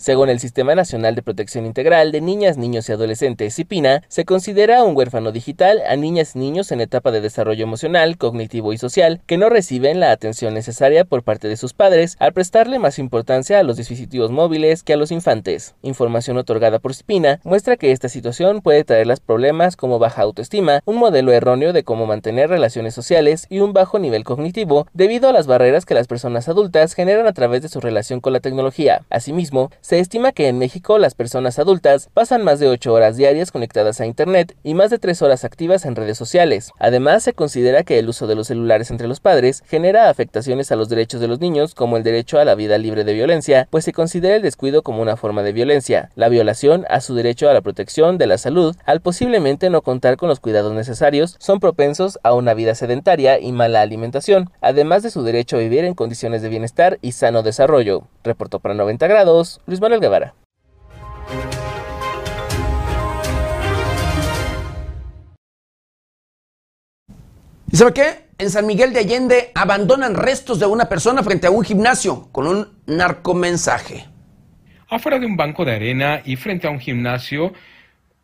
[SPEAKER 7] Según el Sistema Nacional de Protección Integral de Niñas, Niños y Adolescentes, CIPINA, se considera un huérfano digital a niñas y niños en etapa de desarrollo emocional, cognitivo y social que no reciben la atención necesaria por parte de sus padres al prestarle más importancia a los dispositivos móviles que a los infantes. Información otorgada por CIPINA muestra que esta situación puede traerlas problemas como baja autoestima, un modelo erróneo de cómo mantener relaciones sociales y un bajo nivel cognitivo debido a las barreras que las personas adultas generan a través de su relación con la tecnología. Asimismo, se se estima que en México las personas adultas pasan más de 8 horas diarias conectadas a Internet y más de 3 horas activas en redes sociales. Además, se considera que el uso de los celulares entre los padres genera afectaciones a los derechos de los niños, como el derecho a la vida libre de violencia, pues se considera el descuido como una forma de violencia, la violación a su derecho a la protección de la salud, al posiblemente no contar con los cuidados necesarios, son propensos a una vida sedentaria y mala alimentación, además de su derecho a vivir en condiciones de bienestar y sano desarrollo. Reportó para 90 grados, Luis Manuel Guevara.
[SPEAKER 1] ¿Y sabe qué? En San Miguel de Allende abandonan restos de una persona frente a un gimnasio con un narcomensaje.
[SPEAKER 5] Afuera de un banco de arena y frente a un gimnasio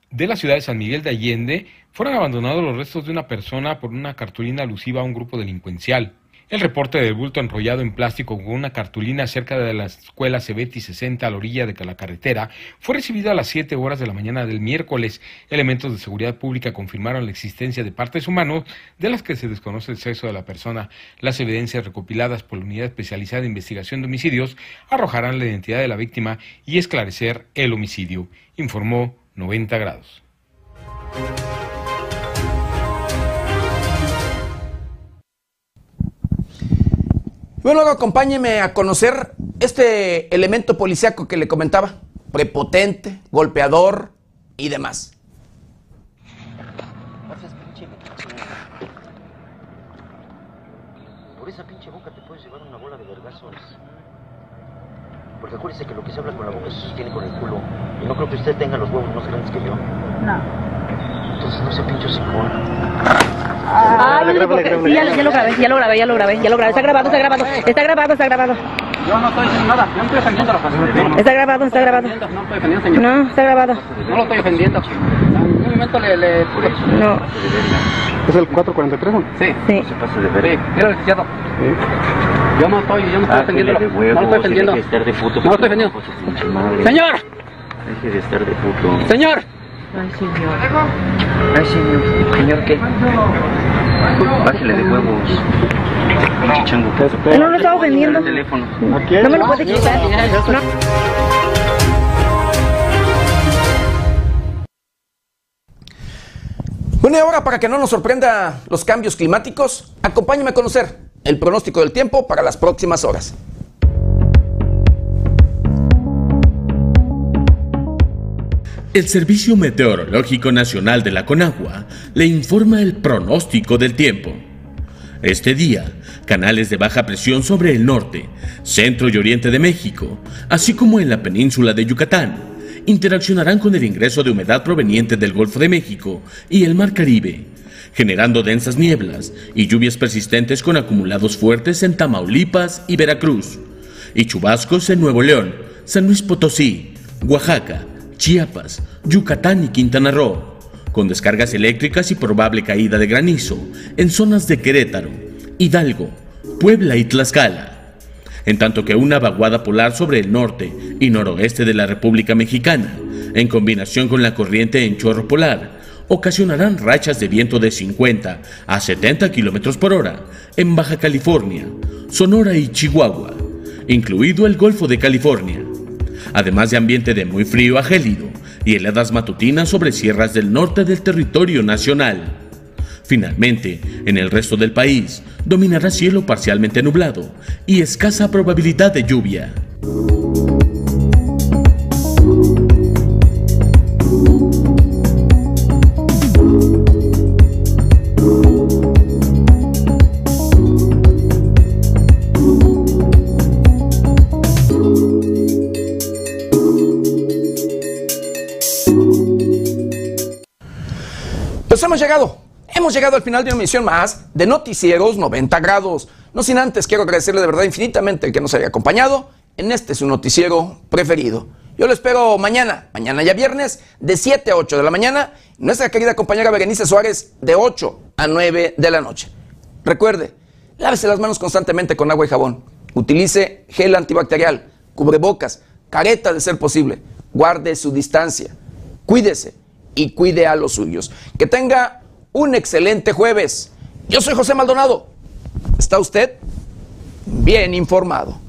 [SPEAKER 5] de la ciudad de San Miguel de Allende fueron abandonados los restos de una persona por una cartulina alusiva a un grupo delincuencial. El reporte del bulto enrollado en plástico con una cartulina cerca de la escuela Cebeti 60 a la orilla de la carretera fue recibido a las 7 horas de la mañana del miércoles. Elementos de seguridad pública confirmaron la existencia de partes humanas de las que se desconoce el sexo de la persona. Las evidencias recopiladas por la Unidad Especializada de Investigación de Homicidios arrojarán la identidad de la víctima y esclarecer el homicidio, informó 90 grados.
[SPEAKER 1] Bueno, acompáñeme a conocer este elemento policiaco que le comentaba. Prepotente, golpeador y demás.
[SPEAKER 11] Por esa pinche boca te puedes llevar una bola de vergazos. Porque acuérdese que lo que se habla con la boca se sostiene con el culo. Y no creo que usted tenga los huevos más grandes que yo.
[SPEAKER 12] No.
[SPEAKER 11] Entonces no sea pinche sicón.
[SPEAKER 12] Ah, ya, lo grabé, ya lo grabé, ya lo grabé, ya lo grabé. Está grabado, está grabado, está grabado, está grabado.
[SPEAKER 13] Yo no estoy diciendo nada, yo no estoy ofendiendo a los
[SPEAKER 12] Está grabado, está grabado.
[SPEAKER 13] No estoy ofendiendo, señor.
[SPEAKER 12] No, está grabado.
[SPEAKER 13] No lo estoy ofendiendo. En un momento le... le...
[SPEAKER 12] No.
[SPEAKER 14] ¿Es el 443?
[SPEAKER 13] Sí.
[SPEAKER 12] Sí.
[SPEAKER 11] Se pasa de ver.
[SPEAKER 13] Sí, mira licenciado. Yo no estoy, yo no estoy ofendiendo. No lo estoy ofendiendo. No lo estoy ofendiendo. Señor.
[SPEAKER 11] Deje de estar de puto.
[SPEAKER 13] Señor.
[SPEAKER 15] Ay, señor. Ay, señor. ¿Señor qué? Bájale de huevos. Pinche chango.
[SPEAKER 12] No lo estaba vendiendo. No me lo puede quitar. No.
[SPEAKER 1] Bueno, y ahora para que no nos sorprenda los cambios climáticos, acompáñame a conocer el pronóstico del tiempo para las próximas horas.
[SPEAKER 16] El Servicio Meteorológico Nacional de la Conagua le informa el pronóstico del tiempo. Este día, canales de baja presión sobre el norte, centro y oriente de México, así como en la península de Yucatán, interaccionarán con el ingreso de humedad proveniente del Golfo de México y el Mar Caribe, generando densas nieblas y lluvias persistentes con acumulados fuertes en Tamaulipas y Veracruz, y chubascos en Nuevo León, San Luis Potosí, Oaxaca, Chiapas, Yucatán y Quintana Roo, con descargas eléctricas y probable caída de granizo en zonas de Querétaro, Hidalgo, Puebla y Tlaxcala, en tanto que una vaguada polar sobre el norte y noroeste de la República Mexicana, en combinación con la corriente en chorro polar, ocasionarán rachas de viento de 50 a 70 kilómetros por hora en Baja California, Sonora y Chihuahua, incluido el Golfo de California además de ambiente de muy frío a gélido y heladas matutinas sobre sierras del norte del territorio nacional. Finalmente, en el resto del país, dominará cielo parcialmente nublado y escasa probabilidad de lluvia.
[SPEAKER 1] Hemos llegado, hemos llegado al final de una emisión más de Noticieros 90 grados. No sin antes quiero agradecerle de verdad infinitamente el que nos haya acompañado en este su noticiero preferido. Yo lo espero mañana, mañana ya viernes, de 7 a 8 de la mañana. Nuestra querida compañera Berenice Suárez, de 8 a 9 de la noche. Recuerde, lávese las manos constantemente con agua y jabón. Utilice gel antibacterial, cubrebocas, careta de ser posible. Guarde su distancia. Cuídese y cuide a los suyos. Que tenga un excelente jueves. Yo soy José Maldonado. ¿Está usted bien informado?